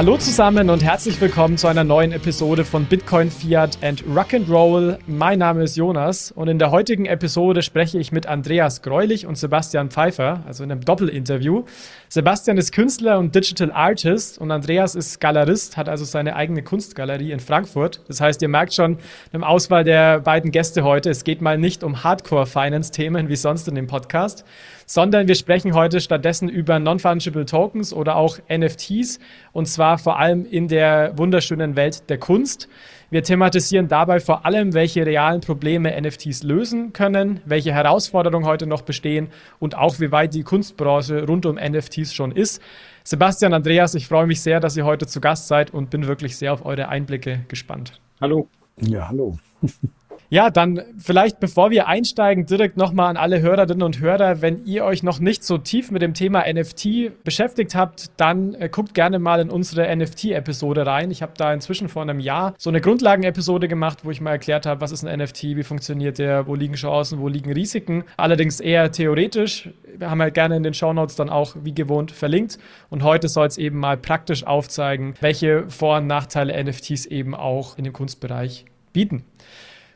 Hallo zusammen und herzlich willkommen zu einer neuen Episode von Bitcoin, Fiat and Rock'n'Roll. Mein Name ist Jonas und in der heutigen Episode spreche ich mit Andreas Greulich und Sebastian Pfeiffer, also in einem Doppelinterview. Sebastian ist Künstler und Digital Artist und Andreas ist Galerist, hat also seine eigene Kunstgalerie in Frankfurt. Das heißt, ihr merkt schon im Auswahl der beiden Gäste heute, es geht mal nicht um Hardcore-Finance-Themen wie sonst in dem Podcast, sondern wir sprechen heute stattdessen über Non-Fungible Tokens oder auch NFTs und zwar vor allem in der wunderschönen Welt der Kunst. Wir thematisieren dabei vor allem, welche realen Probleme NFTs lösen können, welche Herausforderungen heute noch bestehen und auch wie weit die Kunstbranche rund um NFTs schon ist. Sebastian, Andreas, ich freue mich sehr, dass ihr heute zu Gast seid und bin wirklich sehr auf eure Einblicke gespannt. Hallo. Ja, hallo. Ja, dann vielleicht bevor wir einsteigen, direkt nochmal an alle Hörerinnen und Hörer, wenn ihr euch noch nicht so tief mit dem Thema NFT beschäftigt habt, dann äh, guckt gerne mal in unsere NFT-Episode rein. Ich habe da inzwischen vor einem Jahr so eine Grundlagen-Episode gemacht, wo ich mal erklärt habe, was ist ein NFT, wie funktioniert der, wo liegen Chancen, wo liegen Risiken. Allerdings eher theoretisch. Wir haben halt gerne in den Shownotes dann auch wie gewohnt verlinkt. Und heute soll es eben mal praktisch aufzeigen, welche Vor- und Nachteile NFTs eben auch in dem Kunstbereich bieten.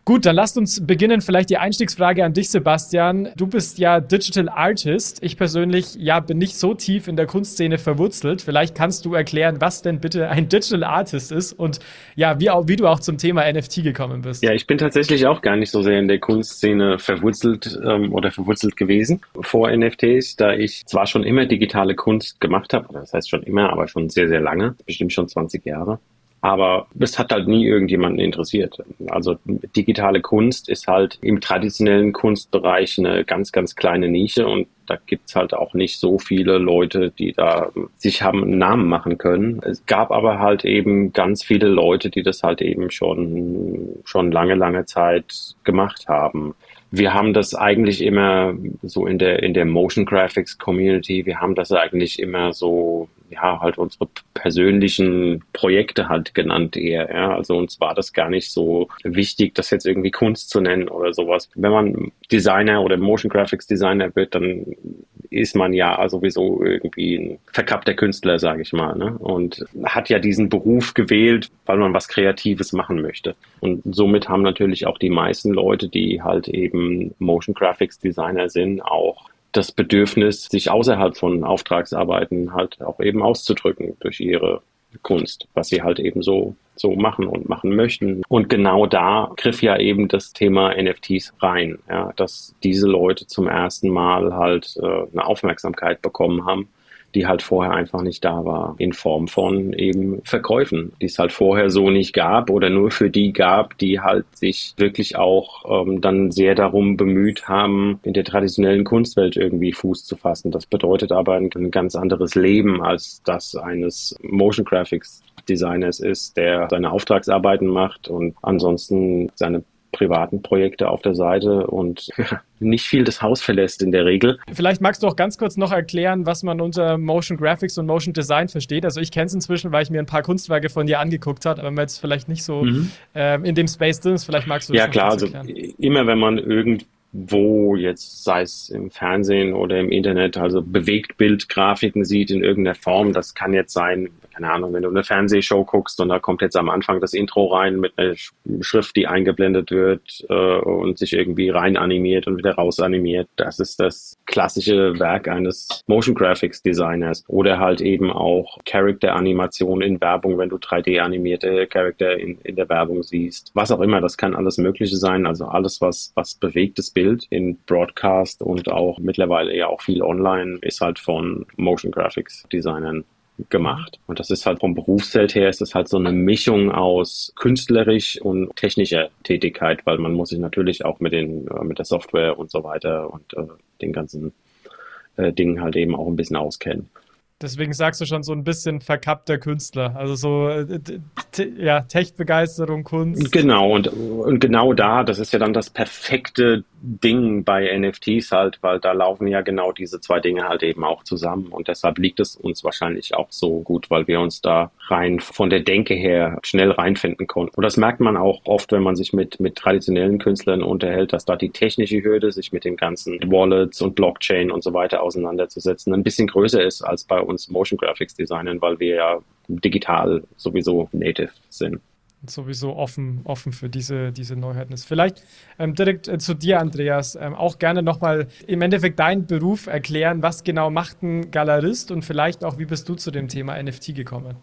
Gut, dann lasst uns beginnen. Vielleicht die Einstiegsfrage an dich, Sebastian. Du bist ja Digital Artist. Ich persönlich ja bin nicht so tief in der Kunstszene verwurzelt. Vielleicht kannst du erklären, was denn bitte ein Digital Artist ist und ja, wie, auch, wie du auch zum Thema NFT gekommen bist. Ja, ich bin tatsächlich auch gar nicht so sehr in der Kunstszene verwurzelt ähm, oder verwurzelt gewesen vor NFTs, da ich zwar schon immer digitale Kunst gemacht habe, das heißt schon immer, aber schon sehr, sehr lange, bestimmt schon 20 Jahre. Aber es hat halt nie irgendjemanden interessiert. Also digitale Kunst ist halt im traditionellen Kunstbereich eine ganz, ganz kleine Nische und da gibt's halt auch nicht so viele Leute, die da sich haben einen Namen machen können. Es gab aber halt eben ganz viele Leute, die das halt eben schon, schon lange, lange Zeit gemacht haben wir haben das eigentlich immer so in der, in der Motion Graphics Community, wir haben das eigentlich immer so, ja, halt unsere persönlichen Projekte halt genannt eher, ja. Also uns war das gar nicht so wichtig, das jetzt irgendwie Kunst zu nennen oder sowas. Wenn man Designer oder Motion Graphics Designer wird, dann ist man ja sowieso irgendwie ein verkappter Künstler, sage ich mal, ne? Und hat ja diesen Beruf gewählt, weil man was Kreatives machen möchte. Und somit haben natürlich auch die meisten Leute, die halt eben Motion Graphics Designer sind, auch das Bedürfnis, sich außerhalb von Auftragsarbeiten halt auch eben auszudrücken durch ihre Kunst, was sie halt eben so, so machen und machen möchten. Und genau da griff ja eben das Thema NFTs rein, ja, dass diese Leute zum ersten Mal halt äh, eine Aufmerksamkeit bekommen haben die halt vorher einfach nicht da war, in Form von eben Verkäufen, die es halt vorher so nicht gab oder nur für die gab, die halt sich wirklich auch ähm, dann sehr darum bemüht haben, in der traditionellen Kunstwelt irgendwie Fuß zu fassen. Das bedeutet aber ein, ein ganz anderes Leben als das eines Motion Graphics Designers ist, der seine Auftragsarbeiten macht und ansonsten seine privaten Projekte auf der Seite und nicht viel das Haus verlässt in der Regel. Vielleicht magst du auch ganz kurz noch erklären, was man unter Motion Graphics und Motion Design versteht. Also ich kenne es inzwischen, weil ich mir ein paar Kunstwerke von dir angeguckt habe, aber man jetzt vielleicht nicht so mhm. ähm, in dem Space drin ist. Vielleicht magst du das Ja klar, also immer wenn man irgendwo jetzt, sei es im Fernsehen oder im Internet, also Bewegtbildgrafiken sieht in irgendeiner Form. Das kann jetzt sein, keine Ahnung, wenn du eine Fernsehshow guckst und da kommt jetzt am Anfang das Intro rein mit einer Schrift, die eingeblendet wird äh, und sich irgendwie rein animiert und wieder raus animiert. Das ist das klassische Werk eines Motion Graphics Designers oder halt eben auch Character Animation in Werbung, wenn du 3D animierte Charakter in, in der Werbung siehst. Was auch immer, das kann alles Mögliche sein. Also alles, was, was bewegtes Bild in Broadcast und auch mittlerweile ja auch viel online ist halt von Motion Graphics Designern gemacht. Und das ist halt vom Berufsfeld her ist das halt so eine Mischung aus künstlerisch und technischer Tätigkeit, weil man muss sich natürlich auch mit den, äh, mit der Software und so weiter und äh, den ganzen äh, Dingen halt eben auch ein bisschen auskennen. Deswegen sagst du schon so ein bisschen verkappter Künstler. Also so äh, ja, Tech-Begeisterung, Kunst. Genau, und, und genau da, das ist ja dann das perfekte Ding bei NFTs halt, weil da laufen ja genau diese zwei Dinge halt eben auch zusammen. Und deshalb liegt es uns wahrscheinlich auch so gut, weil wir uns da rein von der Denke her schnell reinfinden konnten. Und das merkt man auch oft, wenn man sich mit, mit traditionellen Künstlern unterhält, dass da die technische Hürde, sich mit den ganzen Wallets und Blockchain und so weiter auseinanderzusetzen, ein bisschen größer ist als bei uns Motion Graphics Designern, weil wir ja digital sowieso native sind sowieso offen, offen für diese, diese Neuheiten ist. Vielleicht ähm, direkt äh, zu dir, Andreas, ähm, auch gerne nochmal im Endeffekt deinen Beruf erklären. Was genau macht ein Galerist und vielleicht auch, wie bist du zu dem Thema NFT gekommen?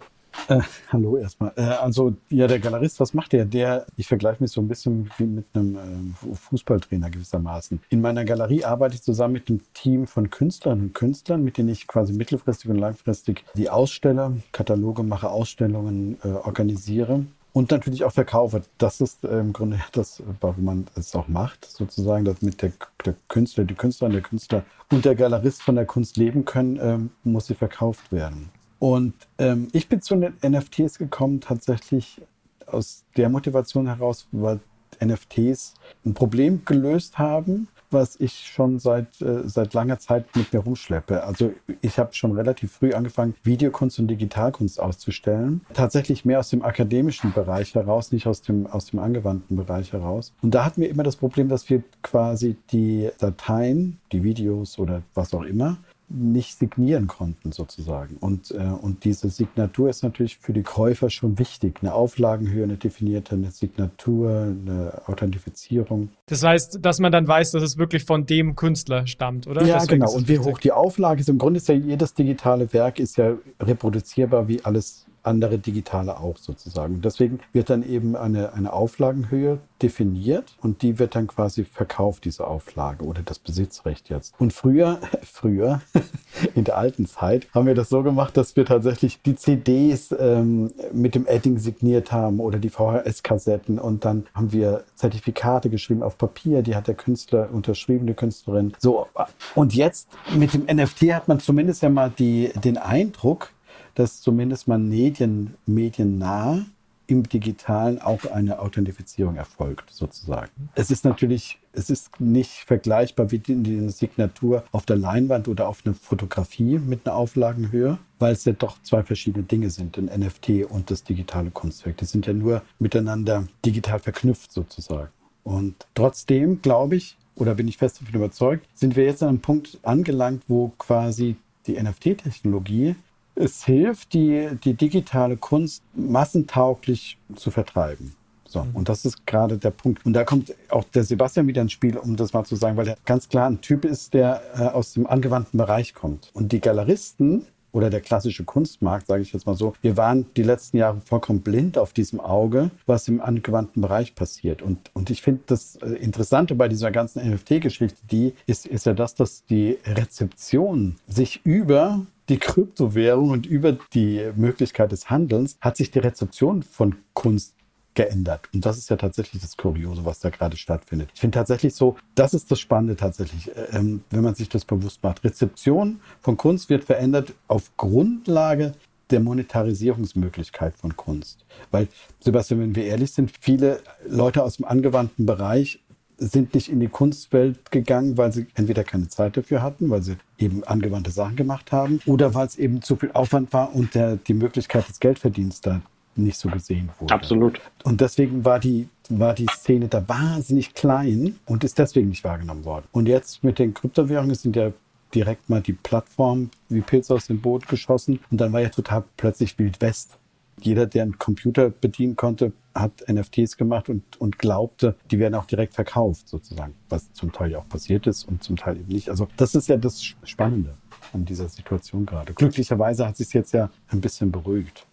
Äh, hallo erstmal. Äh, also, ja, der Galerist, was macht der? Der, ich vergleiche mich so ein bisschen wie mit einem äh, Fußballtrainer gewissermaßen. In meiner Galerie arbeite ich zusammen mit einem Team von Künstlerinnen und Künstlern, mit denen ich quasi mittelfristig und langfristig die ausstelle, Kataloge mache, Ausstellungen äh, organisiere und natürlich auch verkaufe. Das ist äh, im Grunde das, warum man es auch macht, sozusagen, dass mit der, der Künstler, die Künstlerin, der Künstler und der Galerist von der Kunst leben können, ähm, muss sie verkauft werden. Und ähm, ich bin zu den NFTs gekommen, tatsächlich aus der Motivation heraus, weil NFTs ein Problem gelöst haben, was ich schon seit, äh, seit langer Zeit mit mir rumschleppe. Also ich habe schon relativ früh angefangen, Videokunst und Digitalkunst auszustellen. Tatsächlich mehr aus dem akademischen Bereich heraus, nicht aus dem, aus dem angewandten Bereich heraus. Und da hatten wir immer das Problem, dass wir quasi die Dateien, die Videos oder was auch immer, nicht signieren konnten sozusagen. Und, äh, und diese Signatur ist natürlich für die Käufer schon wichtig. Eine Auflagenhöhe, eine definierte eine Signatur, eine Authentifizierung. Das heißt, dass man dann weiß, dass es wirklich von dem Künstler stammt, oder? Ja, Deswegen genau. Und wie hoch die Auflage ist. Im Grunde ist ja jedes digitale Werk ist ja reproduzierbar wie alles andere digitale auch sozusagen. Deswegen wird dann eben eine, eine Auflagenhöhe definiert und die wird dann quasi verkauft, diese Auflage oder das Besitzrecht jetzt. Und früher, früher, in der alten Zeit, haben wir das so gemacht, dass wir tatsächlich die CDs ähm, mit dem Edding signiert haben oder die VHS-Kassetten und dann haben wir Zertifikate geschrieben auf Papier, die hat der Künstler unterschrieben, die Künstlerin. So, und jetzt mit dem NFT hat man zumindest ja mal die, den Eindruck, dass zumindest mal medien, mediennah im Digitalen auch eine Authentifizierung erfolgt, sozusagen. Es ist natürlich, es ist nicht vergleichbar wie die Signatur auf der Leinwand oder auf einer Fotografie mit einer Auflagenhöhe, weil es ja doch zwei verschiedene Dinge sind, ein NFT und das digitale Kunstwerk. Die sind ja nur miteinander digital verknüpft, sozusagen. Und trotzdem, glaube ich, oder bin ich fest davon überzeugt, sind wir jetzt an einem Punkt angelangt, wo quasi die NFT-Technologie es hilft, die, die digitale Kunst massentauglich zu vertreiben. So, mhm. und das ist gerade der Punkt. Und da kommt auch der Sebastian wieder ins Spiel, um das mal zu sagen, weil er ganz klar ein Typ ist, der äh, aus dem angewandten Bereich kommt. Und die Galeristen oder der klassische Kunstmarkt, sage ich jetzt mal so, wir waren die letzten Jahre vollkommen blind auf diesem Auge, was im angewandten Bereich passiert. Und, und ich finde das äh, Interessante bei dieser ganzen NFT-Geschichte, die ist, ist ja das, dass die Rezeption sich über die Kryptowährung und über die Möglichkeit des Handelns hat sich die Rezeption von Kunst geändert. Und das ist ja tatsächlich das Kuriose, was da gerade stattfindet. Ich finde tatsächlich so, das ist das Spannende tatsächlich, ähm, wenn man sich das bewusst macht. Rezeption von Kunst wird verändert auf Grundlage der Monetarisierungsmöglichkeit von Kunst. Weil, Sebastian, wenn wir ehrlich sind, viele Leute aus dem angewandten Bereich sind nicht in die Kunstwelt gegangen, weil sie entweder keine Zeit dafür hatten, weil sie eben angewandte Sachen gemacht haben, oder weil es eben zu viel Aufwand war und der, die Möglichkeit des Geldverdienens da nicht so gesehen wurde. Absolut. Und deswegen war die, war die Szene da wahnsinnig klein und ist deswegen nicht wahrgenommen worden. Und jetzt mit den Kryptowährungen sind ja direkt mal die Plattform wie Pilz aus dem Boot geschossen und dann war ja total plötzlich Wild West jeder, der einen Computer bedienen konnte, hat NFTs gemacht und, und glaubte, die werden auch direkt verkauft, sozusagen. Was zum Teil ja auch passiert ist und zum Teil eben nicht. Also das ist ja das Spannende an dieser Situation gerade. Glücklicherweise hat sich jetzt ja ein bisschen beruhigt,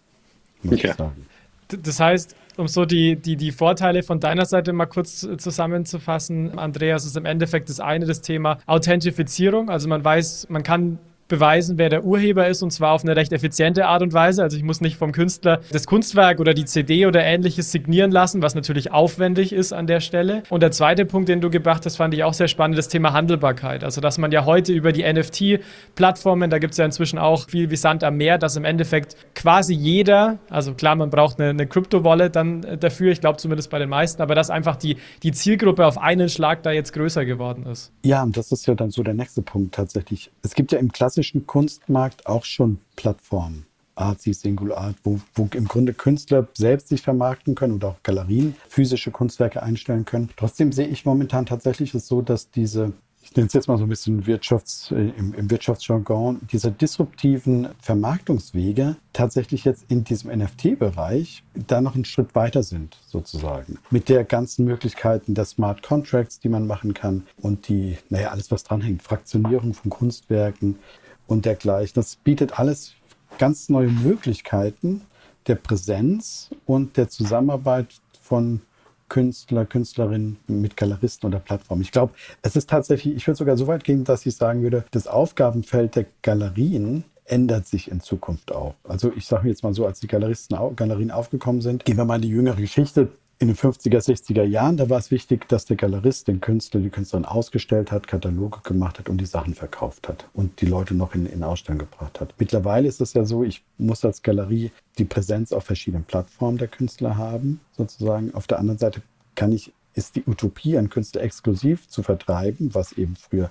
muss ja. ich sagen. Das heißt, um so die, die, die Vorteile von deiner Seite mal kurz zusammenzufassen, Andreas, ist im Endeffekt das eine das Thema Authentifizierung. Also man weiß, man kann beweisen, wer der Urheber ist und zwar auf eine recht effiziente Art und Weise. Also ich muss nicht vom Künstler das Kunstwerk oder die CD oder ähnliches signieren lassen, was natürlich aufwendig ist an der Stelle. Und der zweite Punkt, den du gebracht hast, fand ich auch sehr spannend, das Thema Handelbarkeit. Also dass man ja heute über die NFT-Plattformen, da gibt es ja inzwischen auch viel wie Sand am Meer, dass im Endeffekt quasi jeder, also klar, man braucht eine, Crypto-Wallet dann äh, dafür, ich glaube zumindest bei den meisten, aber dass einfach die, die Zielgruppe auf einen Schlag da jetzt größer geworden ist. Ja, und das ist ja dann so der nächste Punkt tatsächlich. Es gibt ja im klassischen klassischen Kunstmarkt auch schon Plattformen. Artsy, Singular Art, wo, wo im Grunde Künstler selbst sich vermarkten können oder auch Galerien physische Kunstwerke einstellen können. Trotzdem sehe ich momentan tatsächlich es so, dass diese ich nenne es jetzt mal so ein bisschen Wirtschafts, äh, im, im Wirtschaftsjargon, dieser disruptiven Vermarktungswege tatsächlich jetzt in diesem NFT-Bereich da noch einen Schritt weiter sind, sozusagen. Mit der ganzen Möglichkeiten der Smart Contracts, die man machen kann und die, naja, alles, was dranhängt, Fraktionierung von Kunstwerken und dergleichen. Das bietet alles ganz neue Möglichkeiten der Präsenz und der Zusammenarbeit von Künstler, Künstlerinnen mit Galeristen oder Plattformen. Ich glaube, es ist tatsächlich, ich würde sogar so weit gehen, dass ich sagen würde, das Aufgabenfeld der Galerien ändert sich in Zukunft auch. Also ich sage jetzt mal so, als die Galeristen, Galerien aufgekommen sind, gehen wir mal in die jüngere Geschichte in den 50er, 60er Jahren, da war es wichtig, dass der Galerist den Künstler, die Künstlerin ausgestellt hat, Kataloge gemacht hat und die Sachen verkauft hat und die Leute noch in, in Ausstellung gebracht hat. Mittlerweile ist es ja so, ich muss als Galerie die Präsenz auf verschiedenen Plattformen der Künstler haben, sozusagen. Auf der anderen Seite kann ich, ist die Utopie, einen Künstler exklusiv zu vertreiben, was eben früher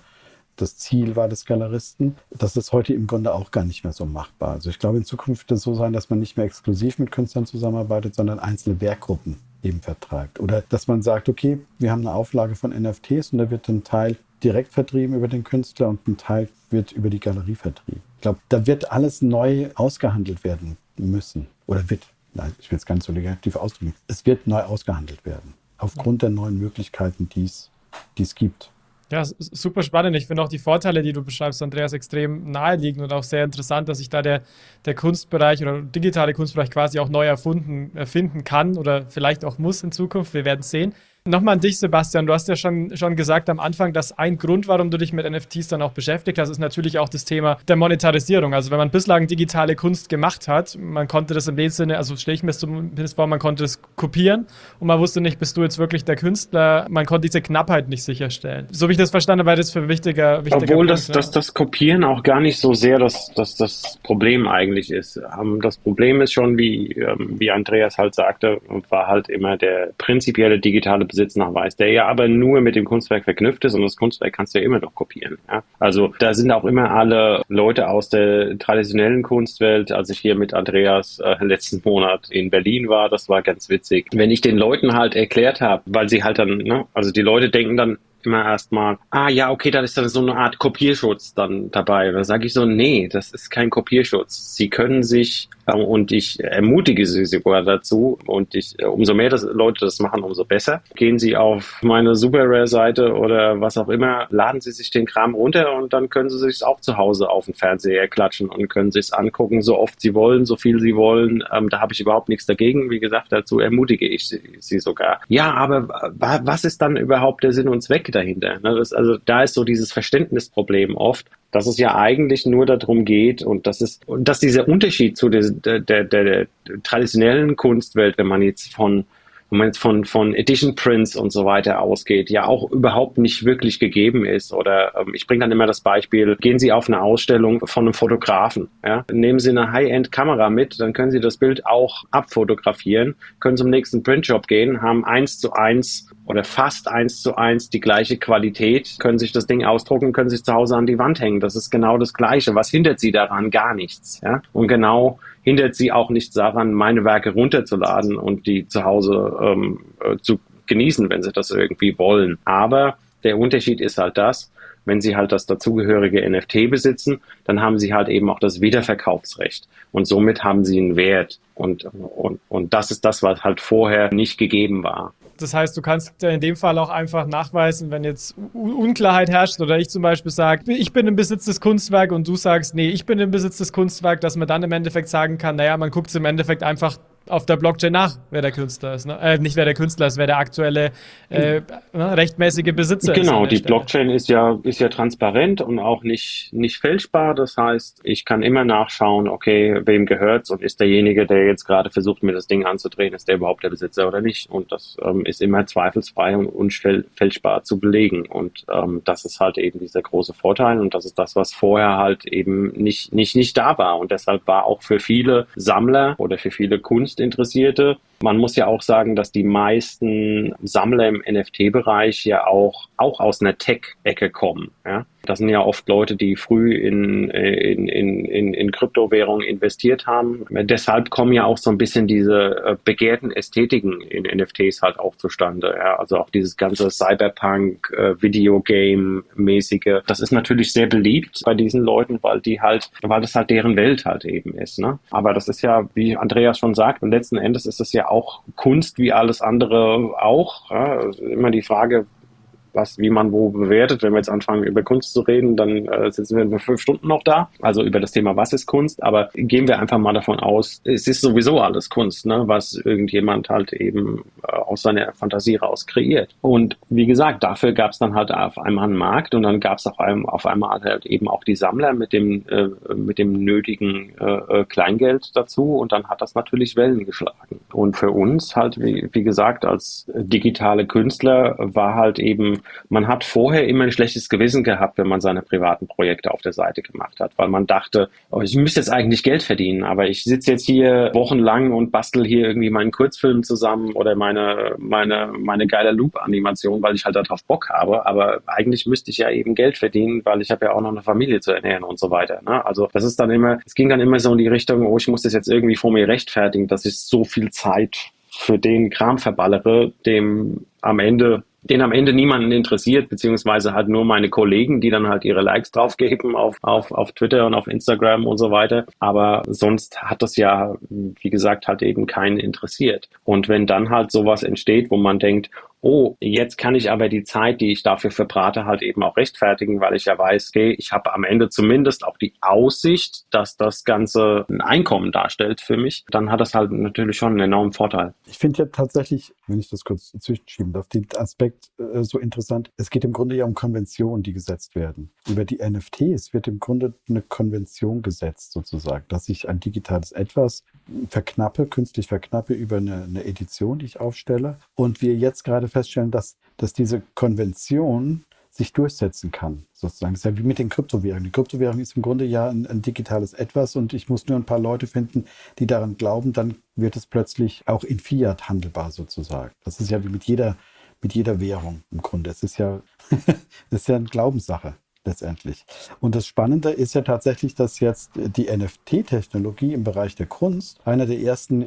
das Ziel war des Galeristen. Das ist heute im Grunde auch gar nicht mehr so machbar. Also ich glaube, in Zukunft wird es so sein, dass man nicht mehr exklusiv mit Künstlern zusammenarbeitet, sondern einzelne Werkgruppen eben vertreibt. Oder dass man sagt, okay, wir haben eine Auflage von NFTs und da wird ein Teil direkt vertrieben über den Künstler und ein Teil wird über die Galerie vertrieben. Ich glaube, da wird alles neu ausgehandelt werden müssen. Oder wird, nein, ich will es ganz so negativ ausdrücken, es wird neu ausgehandelt werden. Aufgrund der neuen Möglichkeiten, die es gibt. Ja, super spannend. Ich finde auch die Vorteile, die du beschreibst, Andreas, extrem naheliegend und auch sehr interessant, dass sich da der, der Kunstbereich oder digitale Kunstbereich quasi auch neu erfunden, erfinden kann oder vielleicht auch muss in Zukunft. Wir werden sehen. Nochmal an dich, Sebastian. Du hast ja schon, schon gesagt am Anfang, dass ein Grund, warum du dich mit NFTs dann auch beschäftigt hast, ist natürlich auch das Thema der Monetarisierung. Also wenn man bislang digitale Kunst gemacht hat, man konnte das dem Sinne, also stelle ich mir zumindest vor, man konnte das kopieren und man wusste nicht, bist du jetzt wirklich der Künstler, man konnte diese Knappheit nicht sicherstellen. So wie ich das verstanden habe, war das für ein wichtiger, wichtiger Obwohl Punkt, das, ne? das, das Kopieren auch gar nicht so sehr das, das, das Problem eigentlich ist. Ähm, das Problem ist schon, wie, ähm, wie Andreas halt sagte, war halt immer der prinzipielle digitale Besitznachweis, der ja aber nur mit dem Kunstwerk verknüpft ist und das Kunstwerk kannst du ja immer noch kopieren. Ja? Also da sind auch immer alle Leute aus der traditionellen Kunstwelt, als ich hier mit Andreas äh, letzten Monat in Berlin war, das war ganz witzig. Wenn ich den Leuten halt erklärt habe, weil sie halt dann, ne, also die Leute denken dann, immer erstmal, ah ja, okay, da ist dann so eine Art Kopierschutz dann dabei. Dann sage ich so, nee, das ist kein Kopierschutz. Sie können sich, äh, und ich ermutige Sie sogar dazu, und ich, äh, umso mehr das, Leute das machen, umso besser. Gehen Sie auf meine Super Rare-Seite oder was auch immer, laden Sie sich den Kram runter und dann können Sie sich auch zu Hause auf den Fernseher klatschen und können sich angucken, so oft Sie wollen, so viel Sie wollen. Ähm, da habe ich überhaupt nichts dagegen. Wie gesagt, dazu ermutige ich Sie, Sie sogar. Ja, aber was ist dann überhaupt der Sinn und Zweck dahinter. Ne? Das, also da ist so dieses Verständnisproblem oft, dass es ja eigentlich nur darum geht und das ist dass dieser Unterschied zu der, der, der, der traditionellen Kunstwelt, wenn man jetzt von wenn man jetzt von, von Edition Prints und so weiter ausgeht, ja auch überhaupt nicht wirklich gegeben ist. Oder ähm, ich bringe dann immer das Beispiel, gehen Sie auf eine Ausstellung von einem Fotografen. Ja? Nehmen Sie eine High-End-Kamera mit, dann können Sie das Bild auch abfotografieren, können zum nächsten Printshop gehen, haben eins zu eins oder fast eins zu eins die gleiche Qualität, können sich das Ding ausdrucken, können sich zu Hause an die Wand hängen. Das ist genau das Gleiche. Was hindert sie daran? Gar nichts. Ja? Und genau hindert sie auch nichts daran, meine Werke runterzuladen und die zu Hause ähm, äh, zu genießen, wenn sie das irgendwie wollen. Aber der Unterschied ist halt das, wenn sie halt das dazugehörige NFT besitzen, dann haben sie halt eben auch das Wiederverkaufsrecht. Und somit haben sie einen Wert. Und, und, und das ist das, was halt vorher nicht gegeben war. Das heißt, du kannst in dem Fall auch einfach nachweisen, wenn jetzt Unklarheit herrscht oder ich zum Beispiel sage, ich bin im Besitz des Kunstwerks und du sagst, nee, ich bin im Besitz des Kunstwerks, dass man dann im Endeffekt sagen kann, naja, man guckt es im Endeffekt einfach auf der Blockchain nach, wer der Künstler ist. Ne? Äh, nicht wer der Künstler ist, wer der aktuelle äh, ne, rechtmäßige Besitzer genau, ist. Genau, die Stelle. Blockchain ist ja, ist ja transparent und auch nicht, nicht fälschbar. Das heißt, ich kann immer nachschauen, okay, wem gehört's und ist derjenige, der jetzt gerade versucht, mir das Ding anzudrehen, ist der überhaupt der Besitzer oder nicht? Und das ähm, ist immer zweifelsfrei und unfälschbar zu belegen. Und ähm, das ist halt eben dieser große Vorteil und das ist das, was vorher halt eben nicht, nicht, nicht da war. Und deshalb war auch für viele Sammler oder für viele Kunst Kunstinteressierte Man muss ja auch sagen, dass die meisten Sammler im NFT-Bereich ja auch, auch aus einer Tech-Ecke kommen. Ja? Das sind ja oft Leute, die früh in, in, in, in, in Kryptowährungen investiert haben. Deshalb kommen ja auch so ein bisschen diese äh, begehrten Ästhetiken in NFTs halt auch zustande. Ja? Also auch dieses ganze Cyberpunk, äh, Videogame-mäßige. Das ist natürlich sehr beliebt bei diesen Leuten, weil die halt, weil das halt deren Welt halt eben ist. Ne? Aber das ist ja, wie Andreas schon sagt, letzten Endes ist es ja auch Kunst wie alles andere auch. Ja? Immer die Frage, was, wie man wo bewertet. Wenn wir jetzt anfangen, über Kunst zu reden, dann äh, sitzen wir in fünf Stunden noch da. Also über das Thema, was ist Kunst? Aber gehen wir einfach mal davon aus, es ist sowieso alles Kunst, ne? was irgendjemand halt eben äh, aus seiner Fantasie raus kreiert. Und wie gesagt, dafür gab es dann halt auf einmal einen Markt und dann gab es auf, auf einmal halt eben auch die Sammler mit dem, äh, mit dem nötigen äh, äh, Kleingeld dazu und dann hat das natürlich Wellen geschlagen. Und für uns halt, wie, wie gesagt, als digitale Künstler war halt eben man hat vorher immer ein schlechtes Gewissen gehabt, wenn man seine privaten Projekte auf der Seite gemacht hat, weil man dachte, oh, ich müsste jetzt eigentlich Geld verdienen, aber ich sitze jetzt hier wochenlang und bastel hier irgendwie meinen Kurzfilm zusammen oder meine, meine, meine geile Loop-Animation, weil ich halt darauf Bock habe, aber eigentlich müsste ich ja eben Geld verdienen, weil ich habe ja auch noch eine Familie zu ernähren und so weiter. Ne? Also das ist dann immer, es ging dann immer so in die Richtung, oh, ich muss das jetzt irgendwie vor mir rechtfertigen, dass ich so viel Zeit für den Kram verballere, dem am Ende den am Ende niemanden interessiert, beziehungsweise halt nur meine Kollegen, die dann halt ihre Likes draufgeben auf, auf, auf Twitter und auf Instagram und so weiter. Aber sonst hat das ja, wie gesagt, halt eben keinen interessiert. Und wenn dann halt sowas entsteht, wo man denkt, oh, jetzt kann ich aber die Zeit, die ich dafür verbrate, halt eben auch rechtfertigen, weil ich ja weiß, okay, ich habe am Ende zumindest auch die Aussicht, dass das Ganze ein Einkommen darstellt für mich, dann hat das halt natürlich schon einen enormen Vorteil. Ich finde ja tatsächlich, wenn ich das kurz zwischenschieben darf, den Aspekt äh, so interessant. Es geht im Grunde ja um Konventionen, die gesetzt werden. Über die NFTs wird im Grunde eine Konvention gesetzt, sozusagen, dass ich ein digitales Etwas verknappe, künstlich verknappe über eine, eine Edition, die ich aufstelle. Und wir jetzt gerade feststellen, dass, dass diese Konvention sich durchsetzen kann, sozusagen. Das ist ja wie mit den Kryptowährungen. Die Kryptowährung ist im Grunde ja ein, ein, digitales Etwas und ich muss nur ein paar Leute finden, die daran glauben, dann wird es plötzlich auch in Fiat handelbar sozusagen. Das ist ja wie mit jeder, mit jeder Währung im Grunde. Es ist ja, es ist ja eine Glaubenssache letztendlich. Und das Spannende ist ja tatsächlich, dass jetzt die NFT-Technologie im Bereich der Kunst einer der ersten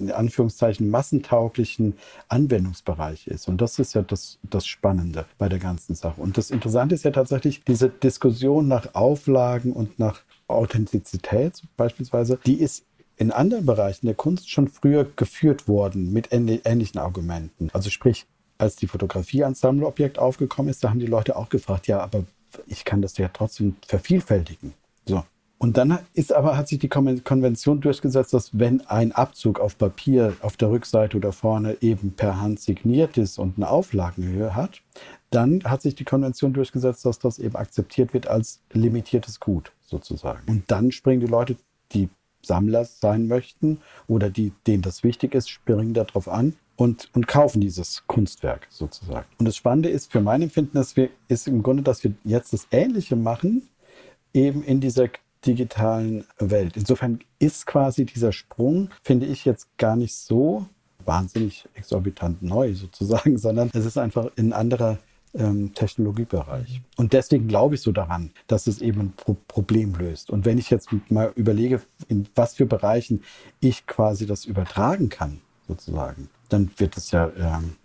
in Anführungszeichen massentauglichen Anwendungsbereich ist. Und das ist ja das, das Spannende bei der ganzen Sache. Und das Interessante ist ja tatsächlich diese Diskussion nach Auflagen und nach Authentizität beispielsweise, die ist in anderen Bereichen der Kunst schon früher geführt worden mit ähnlichen Argumenten. Also sprich, als die Fotografie als Sammelobjekt aufgekommen ist, da haben die Leute auch gefragt, ja, aber ich kann das ja trotzdem vervielfältigen. Und dann ist aber, hat sich die Konvention durchgesetzt, dass wenn ein Abzug auf Papier auf der Rückseite oder vorne eben per Hand signiert ist und eine Auflagenhöhe hat, dann hat sich die Konvention durchgesetzt, dass das eben akzeptiert wird als limitiertes Gut sozusagen. Und dann springen die Leute, die Sammler sein möchten oder die, denen das wichtig ist, springen darauf an und, und kaufen dieses Kunstwerk sozusagen. Und das Spannende ist für mein Empfinden, dass wir, ist im Grunde, dass wir jetzt das Ähnliche machen, eben in dieser digitalen Welt. Insofern ist quasi dieser Sprung, finde ich jetzt gar nicht so wahnsinnig exorbitant neu sozusagen, sondern es ist einfach ein anderer ähm, Technologiebereich. Und deswegen glaube ich so daran, dass es eben ein Pro Problem löst. Und wenn ich jetzt mal überlege, in was für Bereichen ich quasi das übertragen kann, sozusagen, dann wird es ja, ähm,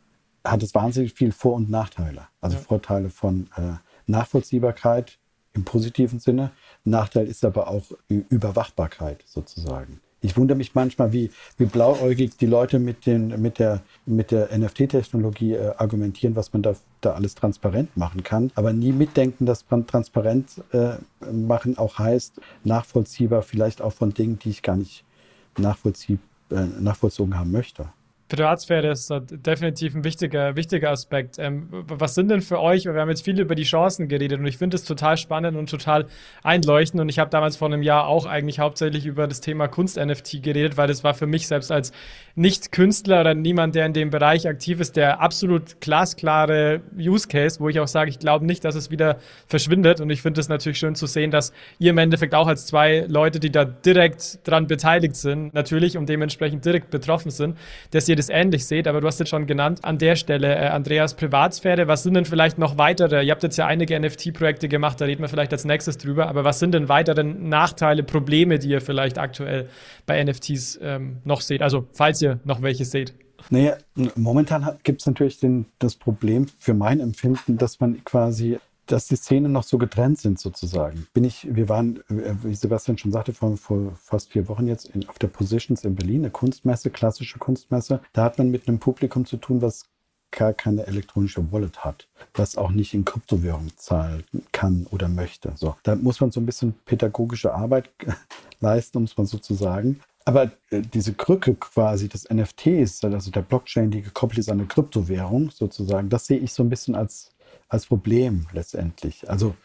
hat es wahnsinnig viel Vor- und Nachteile. Also ja. Vorteile von äh, Nachvollziehbarkeit im positiven Sinne Nachteil ist aber auch Überwachbarkeit sozusagen. Ich wundere mich manchmal, wie, wie blauäugig die Leute mit, den, mit der, mit der NFT-Technologie äh, argumentieren, was man da, da alles transparent machen kann, aber nie mitdenken, dass man transparent äh, machen auch heißt, nachvollziehbar vielleicht auch von Dingen, die ich gar nicht nachvollzieh, äh, nachvollzogen haben möchte. Privatsphäre ist definitiv ein wichtiger, wichtiger Aspekt. Ähm, was sind denn für euch, wir haben jetzt viel über die Chancen geredet und ich finde es total spannend und total einleuchtend und ich habe damals vor einem Jahr auch eigentlich hauptsächlich über das Thema Kunst-NFT geredet, weil das war für mich selbst als Nicht-Künstler oder niemand, der in dem Bereich aktiv ist, der absolut glasklare Use Case, wo ich auch sage, ich glaube nicht, dass es wieder verschwindet und ich finde es natürlich schön zu sehen, dass ihr im Endeffekt auch als zwei Leute, die da direkt dran beteiligt sind, natürlich und dementsprechend direkt betroffen sind, dass ihr ihr das ähnlich seht, aber du hast jetzt schon genannt, an der Stelle, äh, Andreas, Privatsphäre, was sind denn vielleicht noch weitere? Ihr habt jetzt ja einige NFT-Projekte gemacht, da reden wir vielleicht als nächstes drüber, aber was sind denn weitere Nachteile, Probleme, die ihr vielleicht aktuell bei NFTs ähm, noch seht? Also, falls ihr noch welche seht. Naja, momentan gibt es natürlich den, das Problem für mein Empfinden, dass man quasi dass die Szenen noch so getrennt sind sozusagen. Bin ich, wir waren, äh, wie Sebastian schon sagte, vor, vor fast vier Wochen jetzt in, auf der Positions in Berlin, eine Kunstmesse, klassische Kunstmesse. Da hat man mit einem Publikum zu tun, was gar keine elektronische Wallet hat, was auch nicht in Kryptowährung zahlen kann oder möchte. So, da muss man so ein bisschen pädagogische Arbeit leisten, um es mal so zu sagen. Aber äh, diese Krücke quasi des NFTs, also der Blockchain, die gekoppelt ist an eine Kryptowährung sozusagen, das sehe ich so ein bisschen als als Problem letztendlich. Also,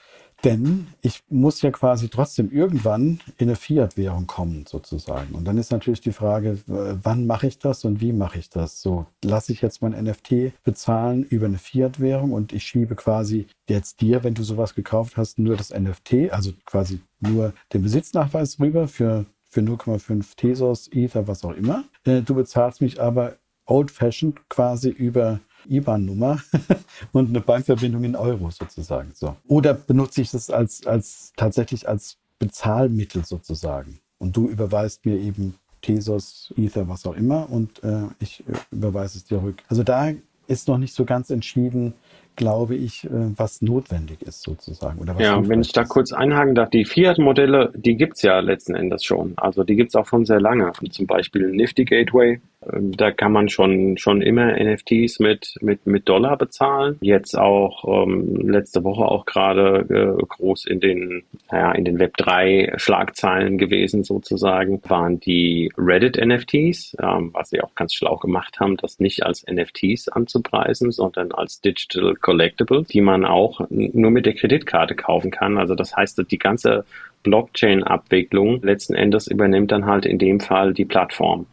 denn ich muss ja quasi trotzdem irgendwann in eine Fiat-Währung kommen, sozusagen. Und dann ist natürlich die Frage, wann mache ich das und wie mache ich das? So, lasse ich jetzt mein NFT bezahlen über eine Fiat-Währung und ich schiebe quasi jetzt dir, wenn du sowas gekauft hast, nur das NFT, also quasi nur den Besitznachweis rüber für, für 0,5 Tesos, Ether, was auch immer. Äh, du bezahlst mich aber old-fashioned quasi über IBAN-Nummer und eine Bankverbindung in Euro sozusagen. So. Oder benutze ich das als, als tatsächlich als Bezahlmittel sozusagen. Und du überweist mir eben Tesos, Ether, was auch immer, und äh, ich äh, überweise es dir rück. Also da ist noch nicht so ganz entschieden, glaube ich, äh, was notwendig ist sozusagen. Oder was ja, wenn ich da kurz einhaken darf, die Fiat-Modelle, die gibt es ja letzten Endes schon. Also die gibt es auch schon sehr lange. Zum Beispiel Nifty Gateway, ähm, da kann man schon, schon immer NFTs mit, mit, mit Dollar bezahlen. Jetzt auch ähm, letzte Woche auch gerade äh, groß in den, naja, in den Web 3 Schlagzeilen gewesen sozusagen, waren die Reddit NFTs, ähm, was sie auch ganz schlau gemacht haben, das nicht als NFTs anzupreisen, sondern als Digital Collectibles, die man auch nur mit der Kreditkarte kaufen kann. Also das heißt, die ganze Blockchain-Abwicklung letzten Endes übernimmt dann halt in dem Fall die Plattform.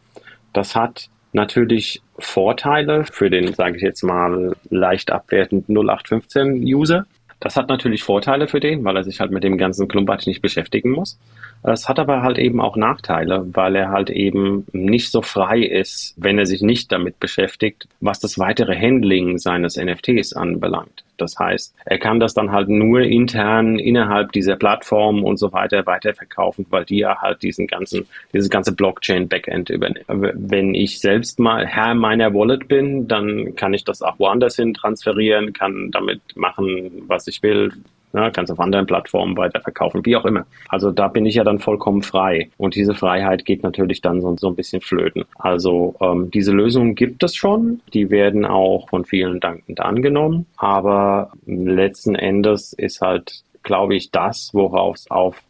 Das hat natürlich Vorteile für den, sage ich jetzt mal, leicht abwertend 0815-User. Das hat natürlich Vorteile für den, weil er sich halt mit dem ganzen Klumpatsch nicht beschäftigen muss. Es hat aber halt eben auch Nachteile, weil er halt eben nicht so frei ist, wenn er sich nicht damit beschäftigt, was das weitere Handling seines NFTs anbelangt. Das heißt, er kann das dann halt nur intern innerhalb dieser Plattform und so weiter weiterverkaufen, weil die ja halt diesen ganzen, dieses ganze Blockchain-Backend übernehmen. Wenn ich selbst mal Herr meiner Wallet bin, dann kann ich das auch woanders hin transferieren, kann damit machen, was ich will, Ne, kannst auf anderen Plattformen weiterverkaufen, wie auch immer. Also da bin ich ja dann vollkommen frei. Und diese Freiheit geht natürlich dann so, so ein bisschen flöten. Also ähm, diese Lösungen gibt es schon. Die werden auch von vielen dankend angenommen. Aber letzten Endes ist halt, glaube ich, das, worauf es auf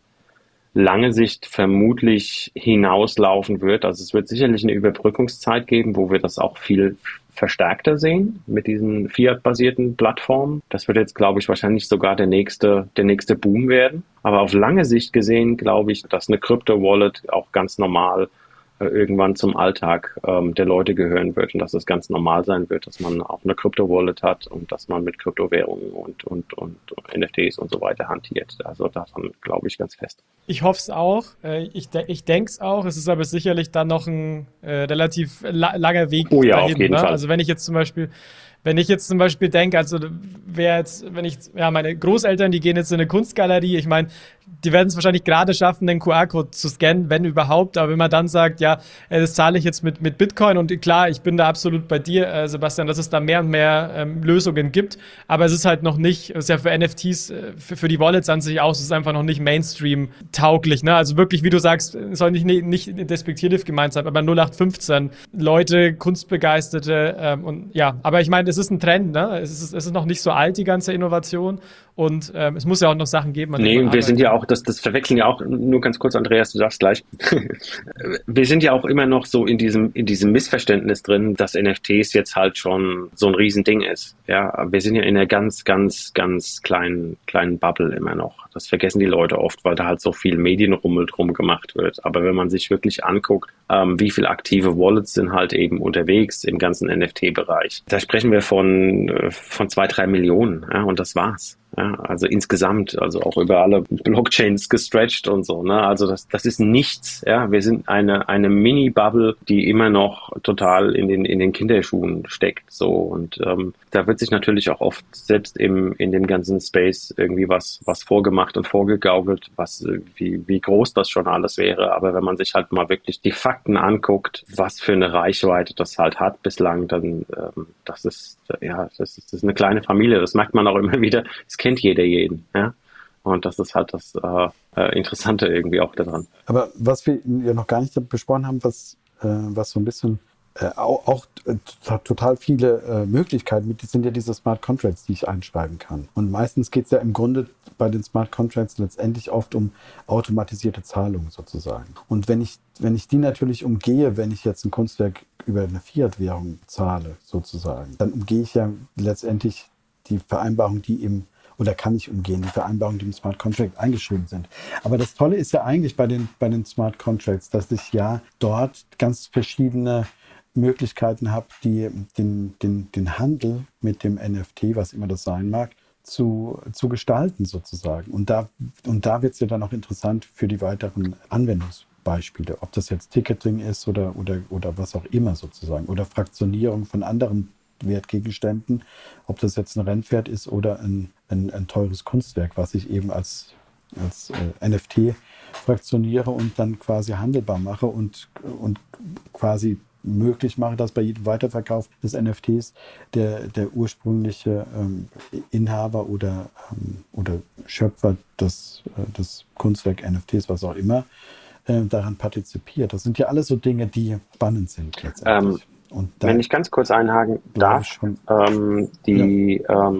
lange Sicht vermutlich hinauslaufen wird. Also es wird sicherlich eine Überbrückungszeit geben, wo wir das auch viel verstärkter sehen mit diesen Fiat-basierten Plattformen. Das wird jetzt, glaube ich, wahrscheinlich sogar der nächste, der nächste Boom werden. Aber auf lange Sicht gesehen, glaube ich, dass eine Crypto-Wallet auch ganz normal irgendwann zum Alltag ähm, der Leute gehören wird und dass es ganz normal sein wird, dass man auch eine Crypto-Wallet hat und dass man mit Kryptowährungen und, und, und NFTs und so weiter hantiert. Also davon glaube ich ganz fest. Ich hoffe es auch. Äh, ich, ich denke es auch. Es ist aber sicherlich dann noch ein äh, relativ la langer Weg oh ja, dahin. Auf jeden ne? Fall. Also wenn ich jetzt zum Beispiel wenn ich jetzt zum Beispiel denke, also wer jetzt, wenn ich, ja, meine Großeltern, die gehen jetzt in eine Kunstgalerie, ich meine, die werden es wahrscheinlich gerade schaffen, den QR-Code zu scannen, wenn überhaupt. Aber wenn man dann sagt, ja, das zahle ich jetzt mit, mit Bitcoin und klar, ich bin da absolut bei dir, äh, Sebastian, dass es da mehr und mehr ähm, Lösungen gibt. Aber es ist halt noch nicht, es ist ja für NFTs, äh, für, für die Wallets an sich aus, es ist einfach noch nicht Mainstream-tauglich. Ne? Also wirklich, wie du sagst, soll nicht, nicht despektierlich gemeint sein, aber 0815 Leute, Kunstbegeisterte ähm, und ja, aber ich meine, es ist ein Trend, ne? es, ist, es ist noch nicht so alt, die ganze Innovation. Und ähm, es muss ja auch noch Sachen geben. An nee, wir sind ja auch, das, das verwechseln ja auch, nur ganz kurz, Andreas, du sagst gleich, wir sind ja auch immer noch so in diesem, in diesem Missverständnis drin, dass NFTs jetzt halt schon so ein Riesending ist. Ja, wir sind ja in einer ganz, ganz, ganz kleinen, kleinen Bubble immer noch. Das vergessen die Leute oft, weil da halt so viel Medienrummel drum gemacht wird. Aber wenn man sich wirklich anguckt, ähm, wie viele aktive Wallets sind halt eben unterwegs im ganzen NFT-Bereich, da sprechen wir von, äh, von zwei, drei Millionen. Ja, und das war's. Ja, also insgesamt, also auch über alle Blockchains gestretched und so. Ne? Also das, das ist nichts. Ja, wir sind eine eine Mini-Bubble, die immer noch total in den in den Kinderschuhen steckt. So und ähm, da wird sich natürlich auch oft selbst im in dem ganzen Space irgendwie was was vorgemacht und vorgegaukelt, was wie wie groß das schon alles wäre. Aber wenn man sich halt mal wirklich die Fakten anguckt, was für eine Reichweite das halt hat bislang, dann ähm, das ist ja das ist, das ist eine kleine Familie. Das merkt man auch immer wieder. Es kennt jeder jeden. Ja? Und das ist halt das äh, äh, Interessante irgendwie auch daran. Aber was wir ja noch gar nicht besprochen haben, was, äh, was so ein bisschen äh, auch, auch äh, total viele äh, Möglichkeiten mit, sind ja diese Smart Contracts, die ich einschreiben kann. Und meistens geht es ja im Grunde bei den Smart Contracts letztendlich oft um automatisierte Zahlungen sozusagen. Und wenn ich, wenn ich die natürlich umgehe, wenn ich jetzt ein Kunstwerk über eine Fiat-Währung zahle sozusagen, dann umgehe ich ja letztendlich die Vereinbarung, die im oder kann ich umgehen, die Vereinbarungen, die im Smart Contract eingeschrieben sind. Aber das Tolle ist ja eigentlich bei den, bei den Smart Contracts, dass ich ja dort ganz verschiedene Möglichkeiten habe, die, den, den, den Handel mit dem NFT, was immer das sein mag, zu, zu gestalten sozusagen. Und da, und da wird es ja dann auch interessant für die weiteren Anwendungsbeispiele, ob das jetzt Ticketing ist oder, oder, oder was auch immer sozusagen, oder Fraktionierung von anderen Wertgegenständen, ob das jetzt ein Rennpferd ist oder ein, ein, ein teures Kunstwerk, was ich eben als, als äh, NFT fraktioniere und dann quasi handelbar mache und, und quasi möglich mache, dass bei jedem Weiterverkauf des NFTs der, der ursprüngliche ähm, Inhaber oder, ähm, oder Schöpfer des, äh, des Kunstwerk NFTs, was auch immer, äh, daran partizipiert. Das sind ja alles so Dinge, die spannend sind letztendlich. Ähm, wenn ich ganz kurz einhaken darf, ähm, die ja.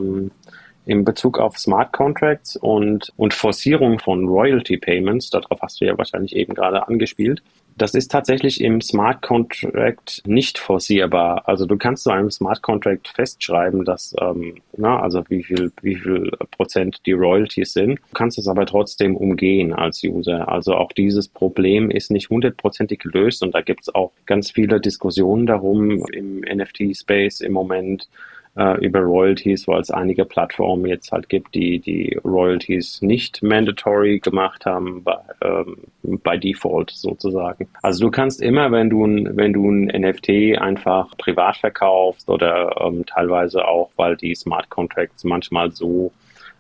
In Bezug auf Smart Contracts und, und Forcierung von Royalty Payments, darauf hast du ja wahrscheinlich eben gerade angespielt, das ist tatsächlich im Smart Contract nicht forcierbar. Also du kannst zu einem Smart Contract festschreiben, dass, ähm, na, also wie viel, wie viel Prozent die Royalties sind. Du kannst es aber trotzdem umgehen als User. Also auch dieses Problem ist nicht hundertprozentig gelöst und da gibt es auch ganz viele Diskussionen darum im NFT-Space im Moment äh, über Royalties, weil es einige Plattformen jetzt halt gibt, die die Royalties nicht mandatory gemacht haben, bei, ähm, Default sozusagen. Also du kannst immer, wenn du wenn du ein NFT einfach privat verkaufst oder ähm, teilweise auch, weil die Smart Contracts manchmal so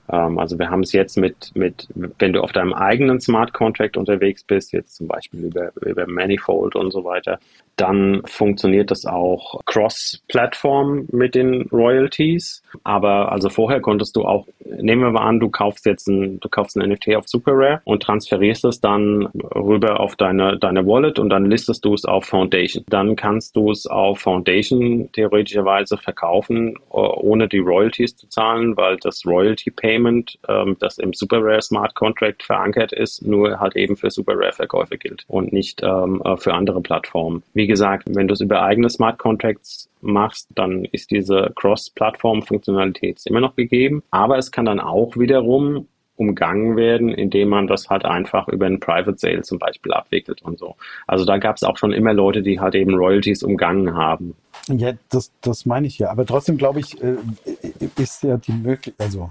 also wir haben es jetzt mit, mit, wenn du auf deinem eigenen Smart Contract unterwegs bist, jetzt zum Beispiel über, über Manifold und so weiter, dann funktioniert das auch cross-Plattform mit den Royalties. Aber also vorher konntest du auch, nehmen wir mal an, du kaufst jetzt ein, du kaufst ein NFT auf SuperRare und transferierst es dann rüber auf deine, deine Wallet und dann listest du es auf Foundation. Dann kannst du es auf Foundation theoretischerweise verkaufen, ohne die Royalties zu zahlen, weil das Royalty Payment, ähm, das im SuperRare Smart Contract verankert ist, nur halt eben für SuperRare Verkäufe gilt und nicht ähm, äh, für andere Plattformen. Wie gesagt, wenn du es über eigene Smart Contracts machst, dann ist diese Cross-Plattform-Funktionalität immer noch gegeben. Aber es kann dann auch wiederum umgangen werden, indem man das halt einfach über einen Private Sale zum Beispiel abwickelt und so. Also da gab es auch schon immer Leute, die halt eben Royalties umgangen haben. Ja, das, das meine ich ja. Aber trotzdem glaube ich, äh, ist ja die Möglichkeit, also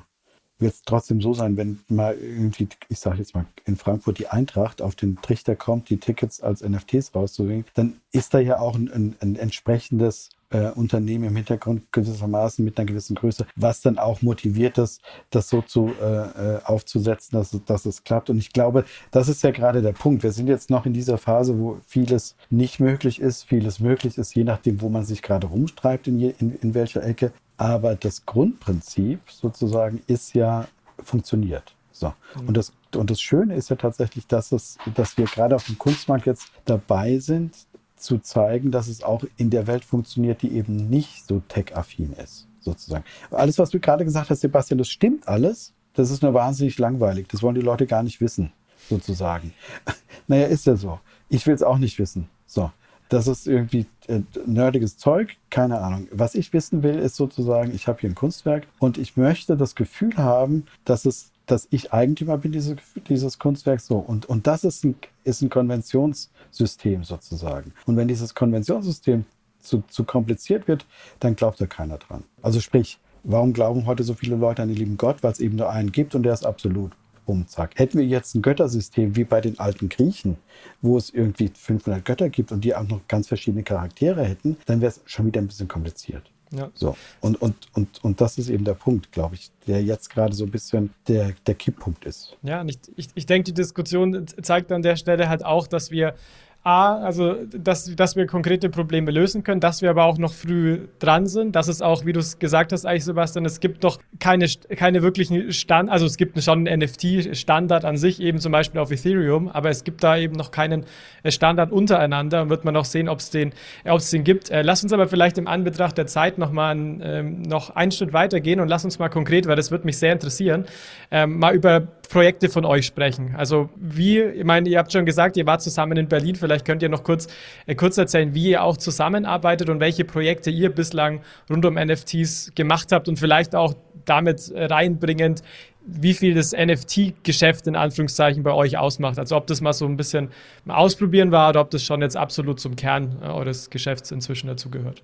wird es trotzdem so sein, wenn mal irgendwie, ich sage jetzt mal, in Frankfurt die Eintracht auf den Trichter kommt, die Tickets als NFTs rauszubringen, dann ist da ja auch ein, ein, ein entsprechendes äh, Unternehmen im Hintergrund gewissermaßen mit einer gewissen Größe, was dann auch motiviert ist, das so zu äh, äh aufzusetzen, dass, dass es klappt. Und ich glaube, das ist ja gerade der Punkt. Wir sind jetzt noch in dieser Phase, wo vieles nicht möglich ist, vieles möglich ist, je nachdem, wo man sich gerade rumstreibt, in, je, in, in welcher Ecke. Aber das Grundprinzip sozusagen ist ja funktioniert. So. Und das, und das Schöne ist ja tatsächlich, dass es, dass wir gerade auf dem Kunstmarkt jetzt dabei sind, zu zeigen, dass es auch in der Welt funktioniert, die eben nicht so tech-affin ist, sozusagen. Alles, was du gerade gesagt hast, Sebastian, das stimmt alles. Das ist nur wahnsinnig langweilig. Das wollen die Leute gar nicht wissen, sozusagen. naja, ist ja so. Ich will es auch nicht wissen. So. Das ist irgendwie äh, nerdiges Zeug, keine Ahnung. Was ich wissen will, ist sozusagen, ich habe hier ein Kunstwerk und ich möchte das Gefühl haben, dass es dass ich Eigentümer bin dieses, dieses Kunstwerks so. Und, und das ist ein, ist ein Konventionssystem sozusagen. Und wenn dieses Konventionssystem zu, zu kompliziert wird, dann glaubt da keiner dran. Also sprich, warum glauben heute so viele Leute an den lieben Gott? Weil es eben nur einen gibt und der ist absolut um, zack. Hätten wir jetzt ein Göttersystem wie bei den alten Griechen, wo es irgendwie 500 Götter gibt und die auch noch ganz verschiedene Charaktere hätten, dann wäre es schon wieder ein bisschen kompliziert. Ja. So. Und, und, und, und das ist eben der Punkt, glaube ich, der jetzt gerade so ein bisschen der, der Kipppunkt ist. Ja, und ich, ich, ich denke, die Diskussion zeigt an der Stelle halt auch, dass wir A, also dass, dass wir konkrete Probleme lösen können, dass wir aber auch noch früh dran sind. Das ist auch, wie du es gesagt hast, eigentlich Sebastian, es gibt doch keine, keine wirklichen Stand, also es gibt schon einen NFT-Standard an sich, eben zum Beispiel auf Ethereum, aber es gibt da eben noch keinen äh, Standard untereinander und wird man noch sehen, ob es den, äh, den gibt. Äh, lass uns aber vielleicht im Anbetracht der Zeit noch mal ein, ähm, noch einen Schritt weiter gehen und lass uns mal konkret, weil das wird mich sehr interessieren, ähm, mal über Projekte von euch sprechen. Also wie, ich meine, ihr habt schon gesagt, ihr wart zusammen in Berlin, vielleicht könnt ihr noch kurz, äh, kurz erzählen, wie ihr auch zusammenarbeitet und welche Projekte ihr bislang rund um NFTs gemacht habt und vielleicht auch damit reinbringend, wie viel das NFT-Geschäft in Anführungszeichen bei euch ausmacht. Also ob das mal so ein bisschen ausprobieren war oder ob das schon jetzt absolut zum Kern äh, eures Geschäfts inzwischen dazugehört.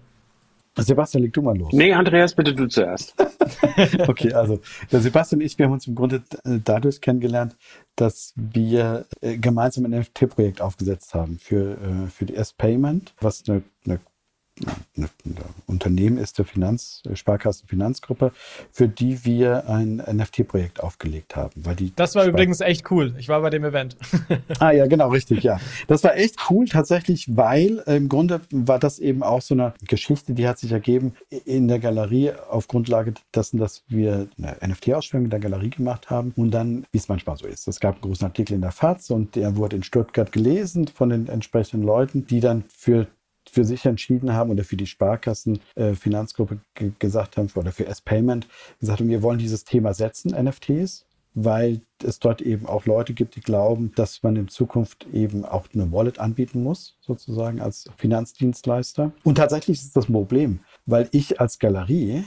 Sebastian, leg du mal los. Nee, Andreas, bitte du zuerst. okay, also der Sebastian und ich, wir haben uns im Grunde äh, dadurch kennengelernt, dass wir äh, gemeinsam ein NFT-Projekt aufgesetzt haben für, äh, für die S-Payment, was eine, eine ein Unternehmen ist der Finanz, Sparkassen Finanzgruppe, für die wir ein NFT-Projekt aufgelegt haben. Weil die das war Spar übrigens echt cool. Ich war bei dem Event. ah ja, genau, richtig, ja. Das war echt cool tatsächlich, weil im Grunde war das eben auch so eine Geschichte, die hat sich ergeben in der Galerie auf Grundlage dessen, dass wir eine NFT-Ausstellung in der Galerie gemacht haben und dann, wie es manchmal so ist, es gab einen großen Artikel in der FAZ und der wurde in Stuttgart gelesen von den entsprechenden Leuten, die dann für für sich entschieden haben oder für die Sparkassen äh, Finanzgruppe gesagt haben oder für S-Payment gesagt haben, wir wollen dieses Thema setzen, NFTs, weil es dort eben auch Leute gibt, die glauben, dass man in Zukunft eben auch eine Wallet anbieten muss, sozusagen als Finanzdienstleister. Und tatsächlich ist das ein Problem, weil ich als Galerie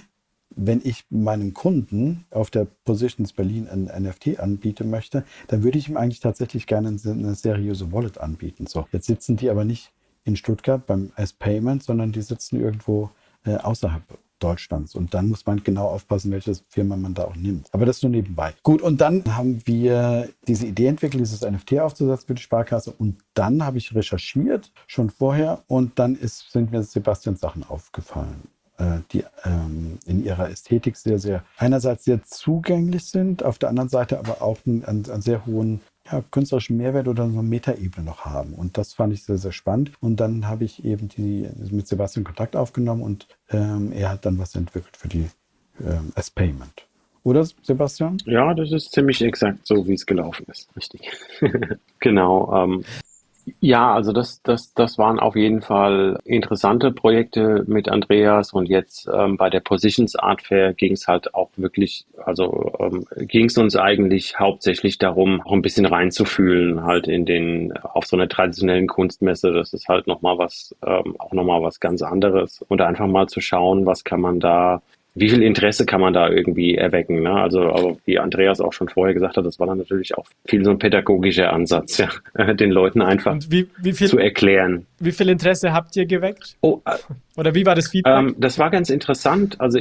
wenn ich meinem Kunden auf der Positions Berlin ein NFT anbieten möchte, dann würde ich ihm eigentlich tatsächlich gerne eine seriöse Wallet anbieten. So, jetzt sitzen die aber nicht in Stuttgart beim S-Payment, sondern die sitzen irgendwo äh, außerhalb Deutschlands. Und dann muss man genau aufpassen, welche Firma man da auch nimmt. Aber das nur nebenbei. Gut, und dann haben wir diese Idee entwickelt, dieses NFT aufzusetzen für die Sparkasse. Und dann habe ich recherchiert, schon vorher. Und dann ist, sind mir Sebastians Sachen aufgefallen äh, die ähm, in ihrer Ästhetik sehr, sehr einerseits sehr zugänglich sind, auf der anderen Seite aber auch einen, einen, einen sehr hohen ja, künstlerischen Mehrwert oder so eine Metaebene noch haben. Und das fand ich sehr, sehr spannend. Und dann habe ich eben die, mit Sebastian Kontakt aufgenommen und ähm, er hat dann was entwickelt für die ähm, S-Payment. Oder Sebastian? Ja, das ist ziemlich exakt so, wie es gelaufen ist. Richtig. genau. Ähm, ja, also das, das, das waren auf jeden Fall interessante Projekte mit Andreas und jetzt ähm, bei der Positions Art Fair ging es halt auch wirklich, also ähm, ging es uns eigentlich hauptsächlich darum, auch ein bisschen reinzufühlen halt in den, auf so einer traditionellen Kunstmesse. Das ist halt nochmal was, ähm, auch nochmal was ganz anderes und einfach mal zu schauen, was kann man da wie viel Interesse kann man da irgendwie erwecken? Ne? Also, aber wie Andreas auch schon vorher gesagt hat, das war dann natürlich auch viel so ein pädagogischer Ansatz, ja, den Leuten einfach wie, wie viel, zu erklären. Wie viel Interesse habt ihr geweckt? Oh, äh, oder wie war das Feedback? Ähm, das war ganz interessant. Also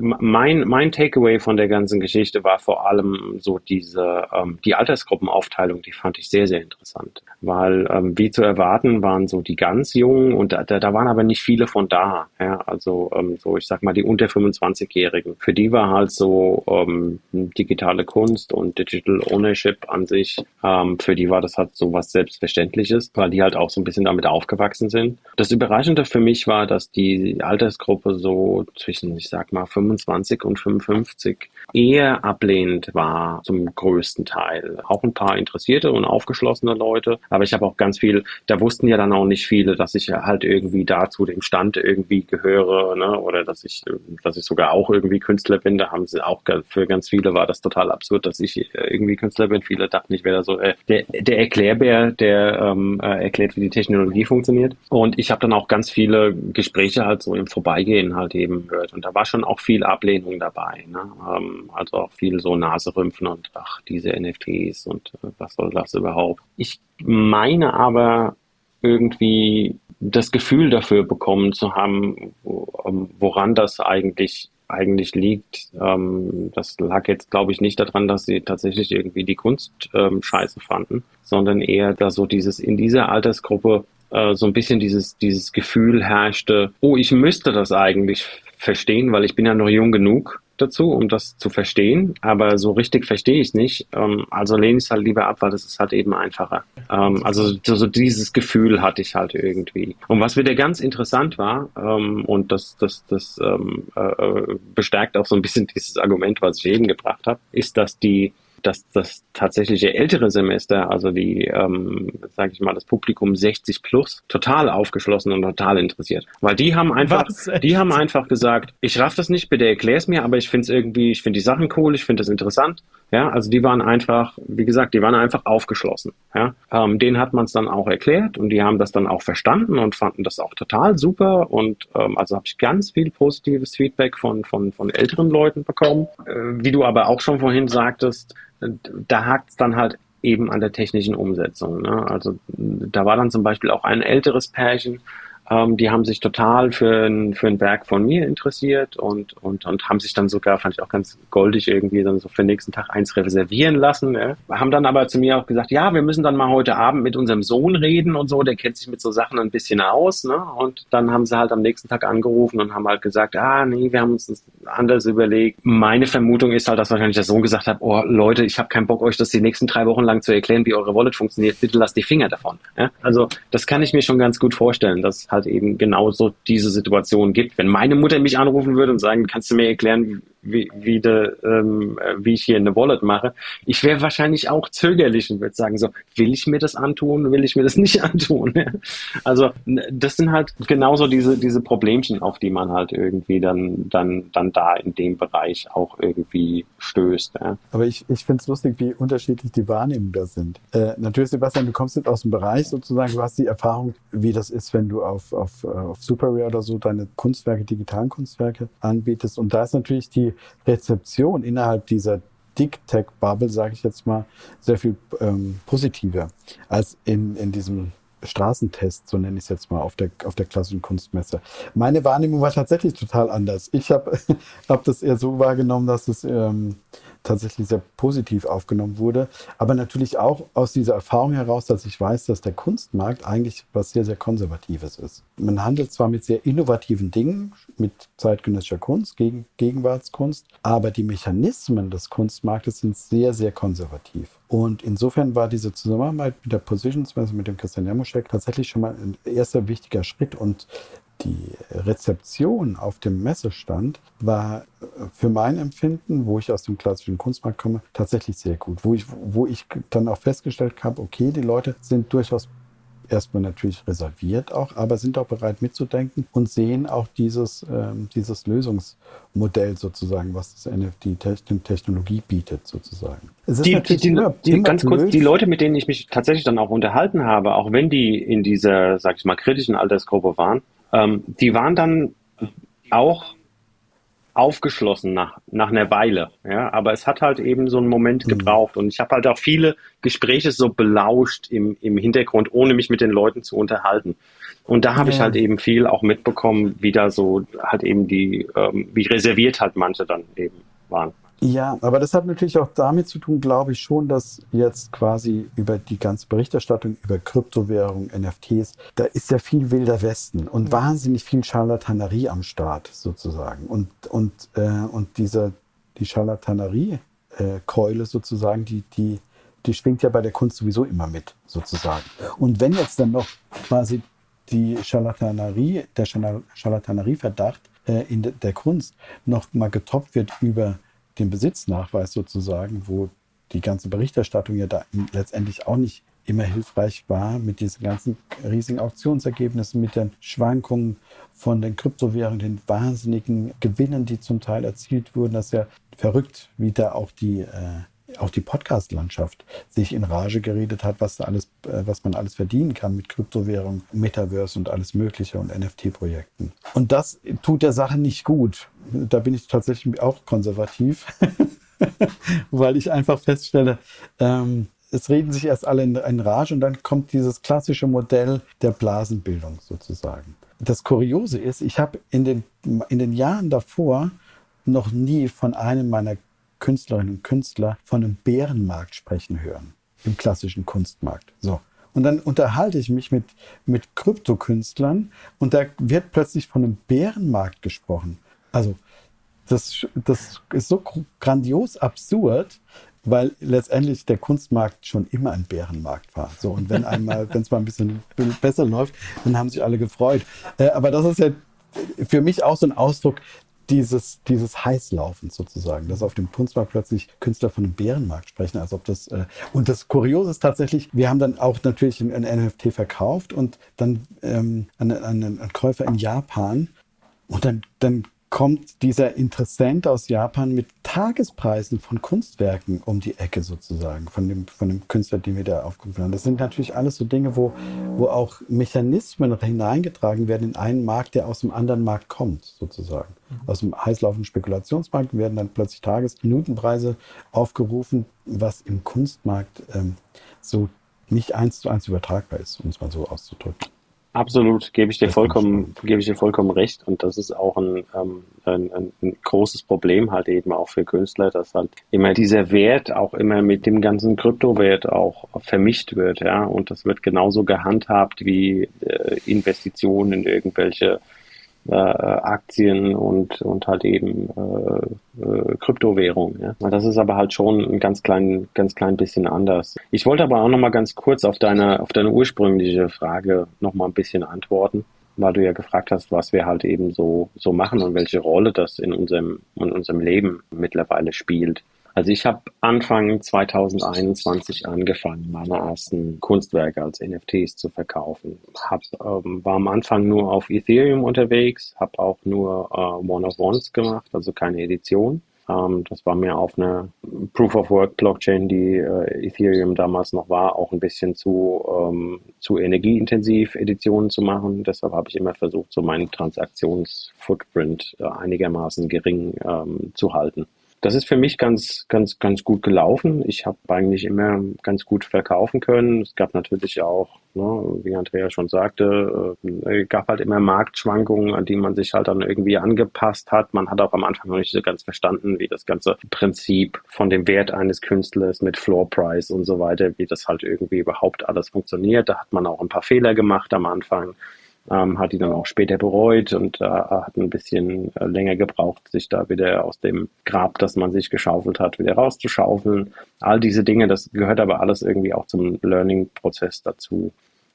mein, mein Takeaway von der ganzen Geschichte war vor allem so diese, ähm, die Altersgruppenaufteilung, die fand ich sehr, sehr interessant. Weil, ähm, wie zu erwarten, waren so die ganz Jungen und da, da waren aber nicht viele von da. Ja? Also ähm, so, ich sag mal, die unter 25-Jährigen. Für die war halt so ähm, digitale Kunst und Digital Ownership an sich, ähm, für die war das halt so was Selbstverständliches, weil die halt auch so ein bisschen damit aufgewachsen sind. Das Überraschende für mich war, dass die Altersgruppe so zwischen, ich sag mal, 25 und 55 eher ablehnend war zum größten Teil. Auch ein paar interessierte und aufgeschlossene Leute, aber ich habe auch ganz viel, da wussten ja dann auch nicht viele, dass ich halt irgendwie da zu dem Stand irgendwie gehöre, ne? oder dass ich, dass ich sogar auch irgendwie Künstler bin. Da haben sie auch für ganz viele war das total absurd, dass ich irgendwie Künstler bin. Viele dachten, ich wäre da so äh, der, der Erklärbär, der ähm, äh, erklärt, wie die Technologie funktioniert. Und ich habe dann auch ganz viele Gespräche halt so im Vorbeigehen halt eben gehört. Und da war schon auch viel Ablehnung dabei. Ne? Ähm, also auch viel so Naserümpfen und ach, diese NFTs und äh, was soll das überhaupt. Ich meine aber irgendwie das Gefühl dafür bekommen zu haben, ähm, woran das eigentlich eigentlich liegt. Ähm, das lag jetzt, glaube ich, nicht daran, dass sie tatsächlich irgendwie die Kunst ähm, scheiße fanden, sondern eher, dass so dieses in dieser Altersgruppe äh, so ein bisschen dieses, dieses Gefühl herrschte, oh, ich müsste das eigentlich verstehen, weil ich bin ja noch jung genug dazu, um das zu verstehen, aber so richtig verstehe ich es nicht. Ähm, also lehne ich es halt lieber ab, weil das ist halt eben einfacher. Ähm, also so, so, dieses Gefühl hatte ich halt irgendwie. Und was wieder ganz interessant war, ähm, und das, das, das ähm, äh, bestärkt auch so ein bisschen dieses Argument, was ich eben gebracht habe, ist, dass die dass das tatsächliche ältere Semester, also die, ähm, sage ich mal, das Publikum 60 plus, total aufgeschlossen und total interessiert. Weil die haben einfach, die haben einfach gesagt, ich raff das nicht, bitte erklär es mir, aber ich finde es irgendwie, ich finde die Sachen cool, ich finde das interessant. Ja, also die waren einfach, wie gesagt, die waren einfach aufgeschlossen. Ja, ähm, denen hat man es dann auch erklärt und die haben das dann auch verstanden und fanden das auch total super. Und ähm, also habe ich ganz viel positives Feedback von, von, von älteren Leuten bekommen. Äh, wie du aber auch schon vorhin sagtest, da hakt es dann halt eben an der technischen Umsetzung. Ne? Also da war dann zum Beispiel auch ein älteres Pärchen, ähm, die haben sich total für ein, für ein Werk von mir interessiert und, und, und haben sich dann sogar, fand ich auch ganz goldig, irgendwie dann so für den nächsten Tag eins reservieren lassen. Ja. Haben dann aber zu mir auch gesagt, ja, wir müssen dann mal heute Abend mit unserem Sohn reden und so, der kennt sich mit so Sachen ein bisschen aus. Ne? Und dann haben sie halt am nächsten Tag angerufen und haben halt gesagt, ah, nee, wir haben uns das anders überlegt. Meine Vermutung ist halt, dass wahrscheinlich der Sohn gesagt hat, oh Leute, ich habe keinen Bock, euch das die nächsten drei Wochen lang zu erklären, wie eure Wallet funktioniert. Bitte lasst die Finger davon. Ja? Also das kann ich mir schon ganz gut vorstellen, dass halt eben genauso diese Situation gibt. Wenn meine Mutter mich anrufen würde und sagen, kannst du mir erklären, wie, wie, de, ähm, wie ich hier eine Wallet mache, ich wäre wahrscheinlich auch zögerlich und würde sagen, so, will ich mir das antun, will ich mir das nicht antun? also das sind halt genauso diese, diese Problemchen, auf die man halt irgendwie dann, dann, dann da in dem Bereich auch irgendwie stößt. Ja. Aber ich, ich finde es lustig, wie unterschiedlich die Wahrnehmungen da sind. Äh, natürlich, Sebastian, du kommst jetzt aus dem Bereich sozusagen, du hast die Erfahrung, wie das ist, wenn du auf, auf, auf Superware oder so deine Kunstwerke, digitalen Kunstwerke anbietest. Und da ist natürlich die Rezeption innerhalb dieser Dick Tech Bubble, sage ich jetzt mal, sehr viel ähm, positiver als in, in diesem Straßentest, so nenne ich es jetzt mal, auf der, auf der klassischen Kunstmesse. Meine Wahrnehmung war tatsächlich total anders. Ich habe hab das eher so wahrgenommen, dass es ähm, tatsächlich sehr positiv aufgenommen wurde. Aber natürlich auch aus dieser Erfahrung heraus, dass ich weiß, dass der Kunstmarkt eigentlich was sehr, sehr Konservatives ist. Man handelt zwar mit sehr innovativen Dingen, mit zeitgenössischer Kunst, gegen Gegenwartskunst, aber die Mechanismen des Kunstmarktes sind sehr, sehr konservativ. Und insofern war diese Zusammenarbeit mit der Positions, also mit dem Christian Jamuschek, tatsächlich schon mal ein erster wichtiger Schritt. Und die Rezeption auf dem Messestand war äh, für mein Empfinden, wo ich aus dem klassischen Kunstmarkt komme, tatsächlich sehr gut. Wo ich, wo ich dann auch festgestellt habe, okay, die Leute sind durchaus erstmal natürlich reserviert auch, aber sind auch bereit mitzudenken und sehen auch dieses, ähm, dieses Lösungsmodell sozusagen, was das NFT Technologie bietet sozusagen. die, die, die, immer, die immer ganz blöd. kurz, die Leute, mit denen ich mich tatsächlich dann auch unterhalten habe, auch wenn die in dieser, sag ich mal, kritischen Altersgruppe waren, ähm, die waren dann auch aufgeschlossen nach, nach einer Weile. Ja, aber es hat halt eben so einen Moment mhm. gebraucht. Und ich habe halt auch viele Gespräche so belauscht im, im Hintergrund, ohne mich mit den Leuten zu unterhalten. Und da habe ja. ich halt eben viel auch mitbekommen, wie da so halt eben die, ähm, wie reserviert halt manche dann eben waren. Ja, aber das hat natürlich auch damit zu tun, glaube ich schon, dass jetzt quasi über die ganze Berichterstattung über Kryptowährung, NFTs, da ist ja viel wilder Westen und mhm. wahnsinnig viel Charlatanerie am Start sozusagen. Und, und, äh, und diese, die Charlatanerie-Keule äh, sozusagen, die, die, die schwingt ja bei der Kunst sowieso immer mit sozusagen. Und wenn jetzt dann noch quasi die Charlatanerie, der Charlatanerie-Verdacht äh, in de, der Kunst noch mal getoppt wird über den Besitznachweis sozusagen, wo die ganze Berichterstattung ja da letztendlich auch nicht immer hilfreich war mit diesen ganzen riesigen Auktionsergebnissen, mit den Schwankungen von den Kryptowährungen, den wahnsinnigen Gewinnen, die zum Teil erzielt wurden. Das ist ja verrückt, wie da auch die, äh, auch die Podcast-Landschaft sich in Rage geredet hat, was, da alles, äh, was man alles verdienen kann mit Kryptowährungen, Metaverse und alles Mögliche und NFT-Projekten. Und das tut der Sache nicht gut. Da bin ich tatsächlich auch konservativ. weil ich einfach feststelle, ähm, es reden sich erst alle in, in Rage und dann kommt dieses klassische Modell der Blasenbildung sozusagen. Das Kuriose ist, ich habe in den, in den Jahren davor noch nie von einem meiner Künstlerinnen und Künstler von einem Bärenmarkt sprechen hören. Im klassischen Kunstmarkt. So. Und dann unterhalte ich mich mit, mit Kryptokünstlern und da wird plötzlich von einem Bärenmarkt gesprochen. Also, das, das ist so grandios absurd, weil letztendlich der Kunstmarkt schon immer ein Bärenmarkt war. So, und wenn einmal, wenn es mal ein bisschen besser läuft, dann haben sich alle gefreut. Äh, aber das ist ja für mich auch so ein Ausdruck dieses, dieses Heißlaufens sozusagen, dass auf dem Kunstmarkt plötzlich Künstler von einem Bärenmarkt sprechen, als ob das, äh, und das Kuriose ist tatsächlich, wir haben dann auch natürlich ein, ein NFT verkauft und dann ähm, an, an einen Käufer in Japan und dann, dann kommt dieser Interessent aus Japan mit Tagespreisen von Kunstwerken um die Ecke sozusagen, von dem, von dem Künstler, den wir da aufgerufen haben. Das sind natürlich alles so Dinge, wo, wo auch Mechanismen hineingetragen werden in einen Markt, der aus dem anderen Markt kommt, sozusagen. Mhm. Aus dem heißlaufenden Spekulationsmarkt werden dann plötzlich Tages-Minutenpreise aufgerufen, was im Kunstmarkt ähm, so nicht eins zu eins übertragbar ist, um es mal so auszudrücken. Absolut, gebe ich dir vollkommen, gebe ich dir vollkommen recht. Und das ist auch ein, ähm, ein, ein, großes Problem halt eben auch für Künstler, dass halt immer dieser Wert auch immer mit dem ganzen Kryptowert auch vermischt wird, ja. Und das wird genauso gehandhabt wie äh, Investitionen in irgendwelche äh, Aktien und, und halt eben äh, äh, Kryptowährungen. Ja. Das ist aber halt schon ein ganz klein, ganz klein bisschen anders. Ich wollte aber auch noch mal ganz kurz auf deine, auf deine ursprüngliche Frage noch mal ein bisschen antworten, weil du ja gefragt hast, was wir halt eben so, so machen und welche Rolle das in unserem, in unserem Leben mittlerweile spielt. Also ich habe Anfang 2021 angefangen, meine ersten Kunstwerke als NFTs zu verkaufen. Hab, ähm, war am Anfang nur auf Ethereum unterwegs, habe auch nur äh, One of Ones gemacht, also keine Edition. Ähm, das war mir auf einer Proof of Work Blockchain, die äh, Ethereum damals noch war, auch ein bisschen zu, ähm, zu energieintensiv Editionen zu machen. Deshalb habe ich immer versucht, so meinen Transaktionsfootprint äh, einigermaßen gering ähm, zu halten das ist für mich ganz, ganz, ganz gut gelaufen. Ich habe eigentlich immer ganz gut verkaufen können. Es gab natürlich auch, ne, wie Andrea schon sagte, äh, gab halt immer Marktschwankungen, an die man sich halt dann irgendwie angepasst hat. Man hat auch am Anfang noch nicht so ganz verstanden, wie das ganze Prinzip von dem Wert eines Künstlers mit Floor Price und so weiter, wie das halt irgendwie überhaupt alles funktioniert. Da hat man auch ein paar Fehler gemacht am Anfang ähm, hat die dann auch später bereut und äh, hat ein bisschen äh, länger gebraucht, sich da wieder aus dem Grab, das man sich geschaufelt hat, wieder rauszuschaufeln. All diese Dinge, das gehört aber alles irgendwie auch zum Learning-Prozess dazu.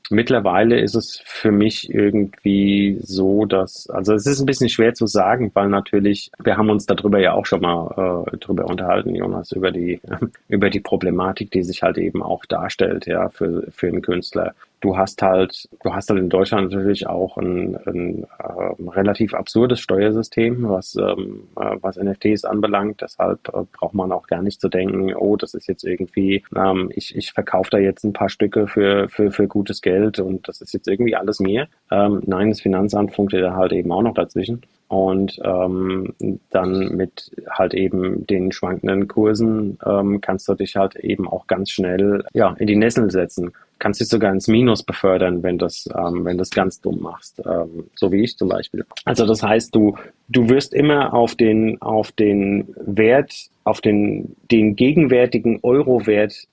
Mittlerweile ist es für mich irgendwie so, dass, also es ist ein bisschen schwer zu sagen, weil natürlich, wir haben uns darüber ja auch schon mal äh, drüber unterhalten, Jonas, über die, über die Problematik, die sich halt eben auch darstellt, ja, für, für einen Künstler du hast halt, du hast halt in Deutschland natürlich auch ein, ein äh, relativ absurdes Steuersystem, was, ähm, äh, was NFTs anbelangt. Deshalb äh, braucht man auch gar nicht zu denken, oh, das ist jetzt irgendwie, ähm, ich, ich verkaufe da jetzt ein paar Stücke für, für, für gutes Geld und das ist jetzt irgendwie alles mir. Ähm, nein, das Finanzamt funktioniert halt eben auch noch dazwischen. Und ähm, dann mit halt eben den schwankenden Kursen ähm, kannst du dich halt eben auch ganz schnell ja, in die Nessel setzen kannst dich sogar ins Minus befördern, wenn das, ähm, wenn das ganz dumm machst, ähm, so wie ich zum Beispiel. Also das heißt, du, du wirst immer auf den, auf den Wert, auf den, den gegenwärtigen Euro-Wert,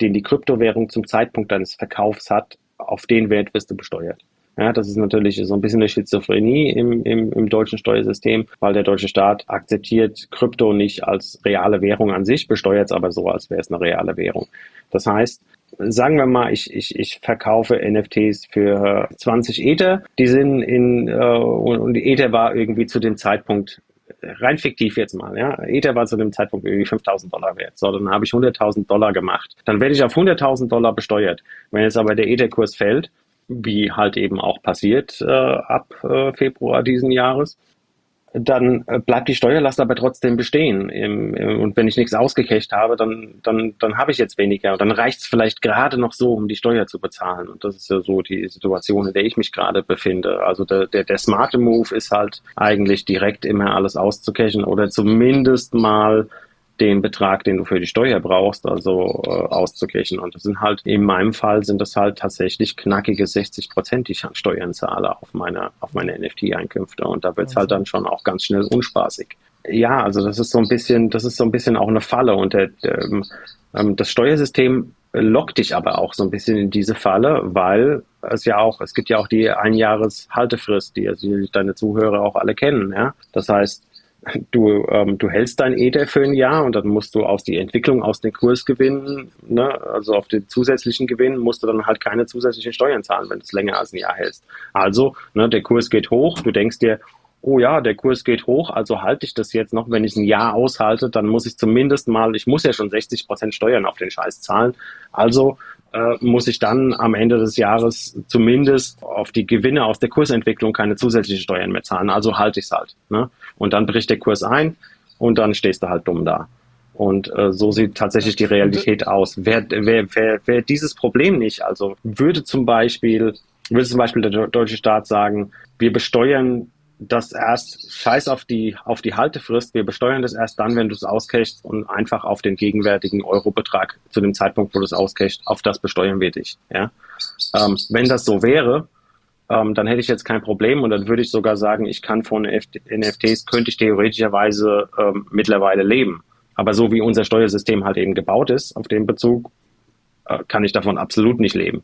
den die Kryptowährung zum Zeitpunkt deines Verkaufs hat, auf den Wert wirst du besteuert. Ja, das ist natürlich so ein bisschen eine Schizophrenie im, im, im deutschen Steuersystem, weil der deutsche Staat akzeptiert Krypto nicht als reale Währung an sich, besteuert es aber so, als wäre es eine reale Währung. Das heißt, sagen wir mal, ich, ich, ich verkaufe NFTs für 20 Ether, die sind in, äh, und die Ether war irgendwie zu dem Zeitpunkt rein fiktiv jetzt mal, ja, Ether war zu dem Zeitpunkt irgendwie 5000 Dollar wert. So, dann habe ich 100.000 Dollar gemacht. Dann werde ich auf 100.000 Dollar besteuert. Wenn jetzt aber der Ether-Kurs fällt, wie halt eben auch passiert äh, ab äh, Februar diesen Jahres, dann äh, bleibt die Steuerlast aber trotzdem bestehen. Im, im, und wenn ich nichts ausgecasht habe, dann, dann, dann habe ich jetzt weniger. Dann reicht es vielleicht gerade noch so, um die Steuer zu bezahlen. Und das ist ja so die Situation, in der ich mich gerade befinde. Also der, der, der smarte Move ist halt eigentlich direkt immer alles auszucashen oder zumindest mal den Betrag, den du für die Steuer brauchst, also äh, auszugleichen. Und das sind halt, in meinem Fall sind das halt tatsächlich knackige 60 Prozent, die ich an Steuern zahle auf meine, auf meine NFT-Einkünfte. Und da wird es halt dann schon auch ganz schnell unspaßig. Ja, also das ist so ein bisschen, das ist so ein bisschen auch eine Falle. Und der, der, ähm, das Steuersystem lockt dich aber auch so ein bisschen in diese Falle, weil es ja auch, es gibt ja auch die Einjahreshaltefrist, die also deine Zuhörer auch alle kennen. Ja? Das heißt, du, ähm, du hältst dein Ether für ein Jahr und dann musst du aus die Entwicklung, aus den Kursgewinnen, ne, also auf den zusätzlichen Gewinn, musst du dann halt keine zusätzlichen Steuern zahlen, wenn du es länger als ein Jahr hältst. Also, ne, der Kurs geht hoch, du denkst dir, oh ja, der Kurs geht hoch, also halte ich das jetzt noch, wenn ich ein Jahr aushalte, dann muss ich zumindest mal, ich muss ja schon 60 Prozent Steuern auf den Scheiß zahlen. Also äh, muss ich dann am Ende des Jahres zumindest auf die Gewinne aus der Kursentwicklung keine zusätzlichen Steuern mehr zahlen. Also halte ich es halt. Ne? Und dann bricht der Kurs ein und dann stehst du halt dumm da. Und äh, so sieht tatsächlich die Realität aus. Wer, wer, wer, wer dieses Problem nicht, also würde zum Beispiel, würde zum Beispiel der deutsche Staat sagen, wir besteuern das erst, scheiß auf die, auf die Haltefrist, wir besteuern das erst dann, wenn du es auscashst und einfach auf den gegenwärtigen Eurobetrag zu dem Zeitpunkt, wo du es auscashst, auf das besteuern wir dich. Ja? Ähm, wenn das so wäre, ähm, dann hätte ich jetzt kein Problem und dann würde ich sogar sagen, ich kann von NFTs, könnte ich theoretischerweise ähm, mittlerweile leben. Aber so wie unser Steuersystem halt eben gebaut ist, auf dem Bezug, äh, kann ich davon absolut nicht leben.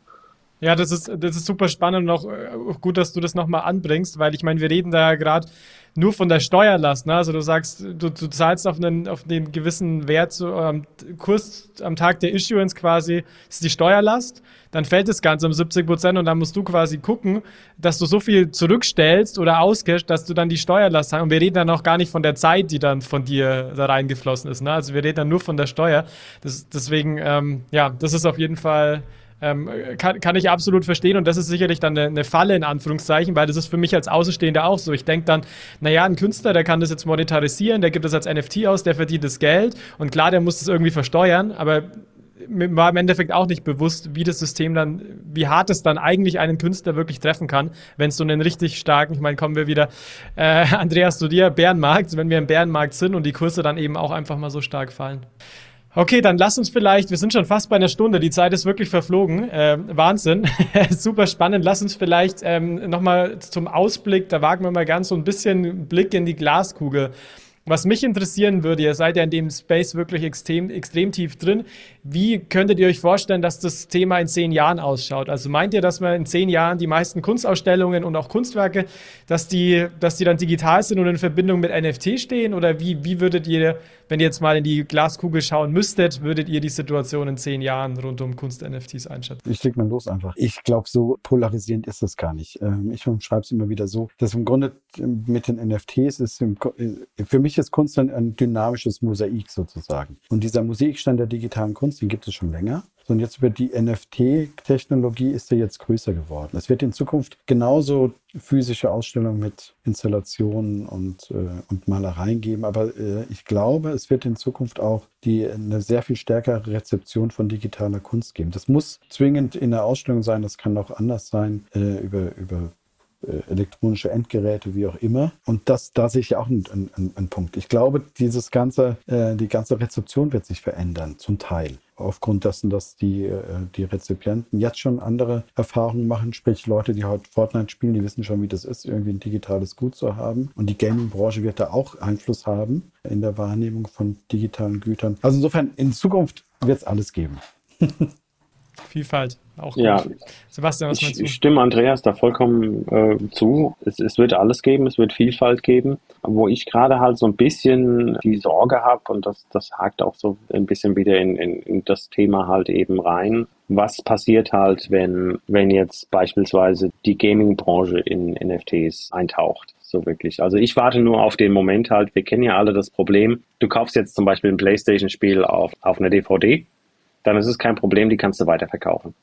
Ja, das ist, das ist super spannend und auch äh, gut, dass du das nochmal anbringst, weil ich meine, wir reden da ja gerade nur von der Steuerlast. Ne? Also du sagst, du, du zahlst auf einen, auf den gewissen Wert, so am Kurs am Tag der Issuance quasi, ist die Steuerlast. Dann fällt das Ganze um 70 Prozent und dann musst du quasi gucken, dass du so viel zurückstellst oder auscashst, dass du dann die Steuerlast hast. Und wir reden dann auch gar nicht von der Zeit, die dann von dir da reingeflossen ist. Ne? Also wir reden dann nur von der Steuer. Das, deswegen, ähm, ja, das ist auf jeden Fall ähm, kann, kann ich absolut verstehen und das ist sicherlich dann eine, eine, Falle in Anführungszeichen, weil das ist für mich als Außenstehender auch so. Ich denke dann, naja, ein Künstler, der kann das jetzt monetarisieren, der gibt das als NFT aus, der verdient das Geld und klar, der muss das irgendwie versteuern, aber mir war im Endeffekt auch nicht bewusst, wie das System dann, wie hart es dann eigentlich einen Künstler wirklich treffen kann, wenn es so einen richtig starken, ich meine, kommen wir wieder, äh, Andreas zu dir, Bärenmarkt, wenn wir im Bärenmarkt sind und die Kurse dann eben auch einfach mal so stark fallen. Okay, dann lass uns vielleicht, wir sind schon fast bei einer Stunde, die Zeit ist wirklich verflogen. Äh, Wahnsinn, super spannend. Lass uns vielleicht ähm, nochmal zum Ausblick, da wagen wir mal ganz so ein bisschen Blick in die Glaskugel. Was mich interessieren würde, ihr seid ja in dem Space wirklich extrem, extrem tief drin. Wie könntet ihr euch vorstellen, dass das Thema in zehn Jahren ausschaut? Also meint ihr, dass man in zehn Jahren die meisten Kunstausstellungen und auch Kunstwerke, dass die, dass die dann digital sind und in Verbindung mit NFT stehen? Oder wie, wie würdet ihr, wenn ihr jetzt mal in die Glaskugel schauen müsstet, würdet ihr die Situation in zehn Jahren rund um Kunst-NFTs einschätzen? Ich leg mal los einfach. Ich glaube, so polarisierend ist das gar nicht. Ähm, ich schreibe es immer wieder so, dass im Grunde mit den NFTs ist für mich ist Kunst ein, ein dynamisches Mosaik sozusagen. Und dieser Mosaikstand der digitalen Kunst, den gibt es schon länger. Und jetzt wird die NFT-Technologie ist ja jetzt größer geworden. Es wird in Zukunft genauso physische Ausstellungen mit Installationen und, äh, und Malereien geben. Aber äh, ich glaube, es wird in Zukunft auch die, eine sehr viel stärkere Rezeption von digitaler Kunst geben. Das muss zwingend in der Ausstellung sein, das kann auch anders sein, äh, über, über äh, elektronische Endgeräte, wie auch immer. Und das, da sehe ich auch einen, einen, einen Punkt. Ich glaube, dieses ganze, äh, die ganze Rezeption wird sich verändern, zum Teil. Aufgrund dessen, dass die, äh, die Rezipienten jetzt schon andere Erfahrungen machen, sprich Leute, die heute Fortnite spielen, die wissen schon, wie das ist, irgendwie ein digitales Gut zu haben. Und die Gaming-Branche wird da auch Einfluss haben in der Wahrnehmung von digitalen Gütern. Also insofern, in Zukunft wird es alles geben. Vielfalt. Auch gut. Ja, Sebastian, was meinst du? Ich stimme Andreas da vollkommen äh, zu. Es, es wird alles geben, es wird Vielfalt geben. Wo ich gerade halt so ein bisschen die Sorge habe, und das, das hakt auch so ein bisschen wieder in, in, in das Thema halt eben rein, was passiert halt, wenn, wenn jetzt beispielsweise die Gaming-Branche in NFTs eintaucht? So wirklich. Also ich warte nur auf den Moment halt, wir kennen ja alle das Problem. Du kaufst jetzt zum Beispiel ein Playstation-Spiel auf, auf einer DVD, dann ist es kein Problem, die kannst du weiterverkaufen.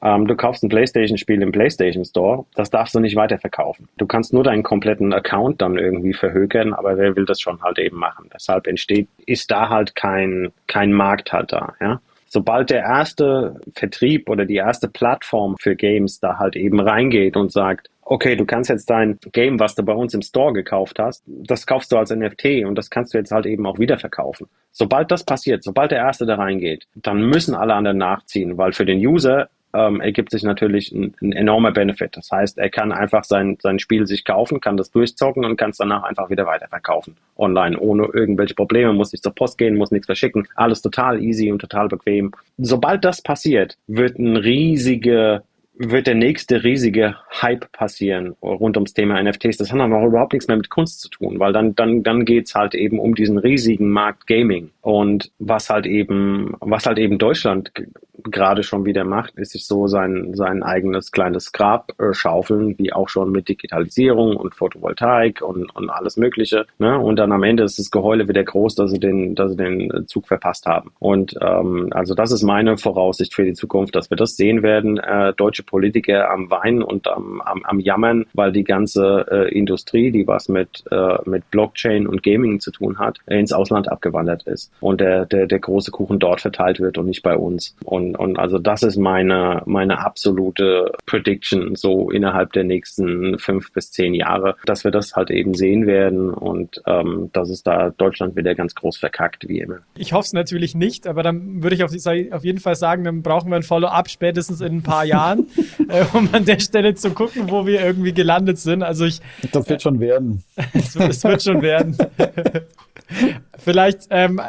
Ähm, du kaufst ein PlayStation-Spiel im PlayStation Store, das darfst du nicht weiterverkaufen. Du kannst nur deinen kompletten Account dann irgendwie verhökern, aber wer will das schon halt eben machen? Deshalb entsteht, ist da halt kein, kein Markt halt da, ja. Sobald der erste Vertrieb oder die erste Plattform für Games da halt eben reingeht und sagt, okay, du kannst jetzt dein Game, was du bei uns im Store gekauft hast, das kaufst du als NFT und das kannst du jetzt halt eben auch wieder verkaufen. Sobald das passiert, sobald der Erste da reingeht, dann müssen alle anderen nachziehen, weil für den User ähm, ergibt sich natürlich ein, ein, enormer Benefit. Das heißt, er kann einfach sein, sein Spiel sich kaufen, kann das durchzocken und kann es danach einfach wieder weiterverkaufen. Online, ohne irgendwelche Probleme, muss nicht zur Post gehen, muss nichts verschicken. Alles total easy und total bequem. Sobald das passiert, wird ein riesige wird der nächste riesige Hype passieren rund ums Thema NFTs. Das hat dann auch überhaupt nichts mehr mit Kunst zu tun, weil dann, dann, dann geht's halt eben um diesen riesigen Markt Gaming. Und was halt eben, was halt eben Deutschland gerade schon wieder macht, ist sich so sein, sein eigenes kleines Grab äh, schaufeln, wie auch schon mit Digitalisierung und Photovoltaik und, und alles Mögliche. Ne? Und dann am Ende ist das Geheule wieder groß, dass sie den, dass sie den Zug verpasst haben. Und ähm, also das ist meine Voraussicht für die Zukunft, dass wir das sehen werden. Äh, deutsche Politiker am Weinen und am, am, am Jammern, weil die ganze äh, Industrie, die was mit, äh, mit Blockchain und Gaming zu tun hat, ins Ausland abgewandert ist und der, der, der große Kuchen dort verteilt wird und nicht bei uns. Und und, also das ist meine, meine absolute Prediction so innerhalb der nächsten fünf bis zehn Jahre, dass wir das halt eben sehen werden und ähm, dass es da Deutschland wieder ganz groß verkackt, wie immer. Ich hoffe es natürlich nicht, aber dann würde ich auf, auf jeden Fall sagen, dann brauchen wir ein Follow-up spätestens in ein paar Jahren, äh, um an der Stelle zu gucken, wo wir irgendwie gelandet sind. Also ich. Das wird schon werden. Es wird schon werden. Vielleicht ähm,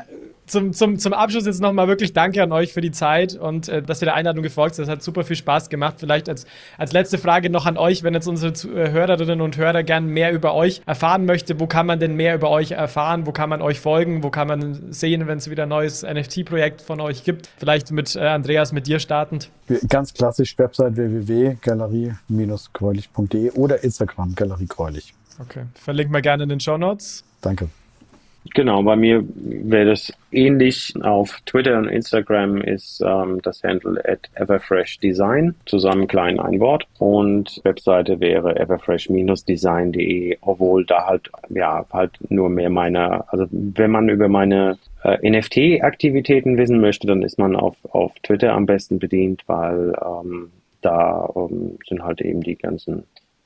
zum, zum, zum Abschluss jetzt nochmal wirklich Danke an euch für die Zeit und äh, dass ihr der Einladung gefolgt seid. Das hat super viel Spaß gemacht. Vielleicht als, als letzte Frage noch an euch, wenn jetzt unsere äh, Hörerinnen und Hörer gern mehr über euch erfahren möchte, wo kann man denn mehr über euch erfahren? Wo kann man euch folgen? Wo kann man sehen, wenn es wieder ein neues NFT-Projekt von euch gibt? Vielleicht mit äh, Andreas, mit dir startend. Ganz klassisch Website www.galerie-gräulich.de oder Instagram Galerie Gräulich. Okay, verlinken wir gerne in den Show Notes. Danke. Genau, bei mir wäre das ähnlich. Auf Twitter und Instagram ist ähm, das Handle at everfreshdesign, zusammen klein ein Wort. Und Webseite wäre everfresh-design.de, obwohl da halt, ja, halt nur mehr meine, also wenn man über meine äh, NFT-Aktivitäten wissen möchte, dann ist man auf, auf Twitter am besten bedient, weil ähm, da ähm, sind halt eben die ganzen,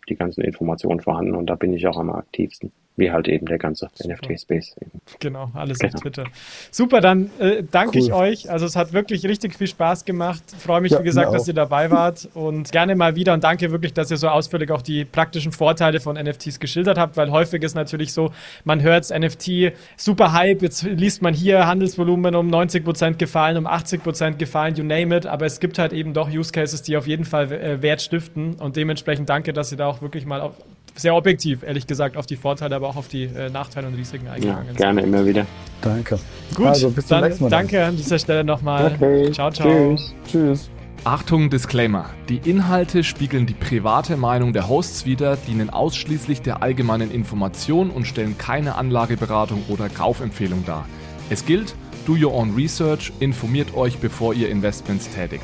die ganzen Informationen vorhanden und da bin ich auch am aktivsten wie halt eben der ganze NFT-Space. Genau, alles genau. auf Twitter. Super, dann äh, danke cool. ich euch. Also es hat wirklich richtig viel Spaß gemacht. Freue mich, ja, wie gesagt, dass ihr dabei wart und gerne mal wieder und danke wirklich, dass ihr so ausführlich auch die praktischen Vorteile von NFTs geschildert habt, weil häufig ist natürlich so, man hört NFT, super Hype, jetzt liest man hier Handelsvolumen um 90 Prozent gefallen, um 80 Prozent gefallen, you name it, aber es gibt halt eben doch Use Cases, die auf jeden Fall äh, Wert stiften und dementsprechend danke, dass ihr da auch wirklich mal auf, sehr objektiv, ehrlich gesagt, auf die Vorteile, aber auch auf die äh, Nachteile und Risiken eingegangen ja, Gerne, immer wieder. Danke. Gut, also, bis zum nächsten Mal. Danke an dieser Stelle nochmal. Okay. Ciao, ciao. Tschüss. Tschüss. Achtung, Disclaimer. Die Inhalte spiegeln die private Meinung der Hosts wider, dienen ausschließlich der allgemeinen Information und stellen keine Anlageberatung oder Kaufempfehlung dar. Es gilt, do your own research, informiert euch, bevor ihr Investments tätigt.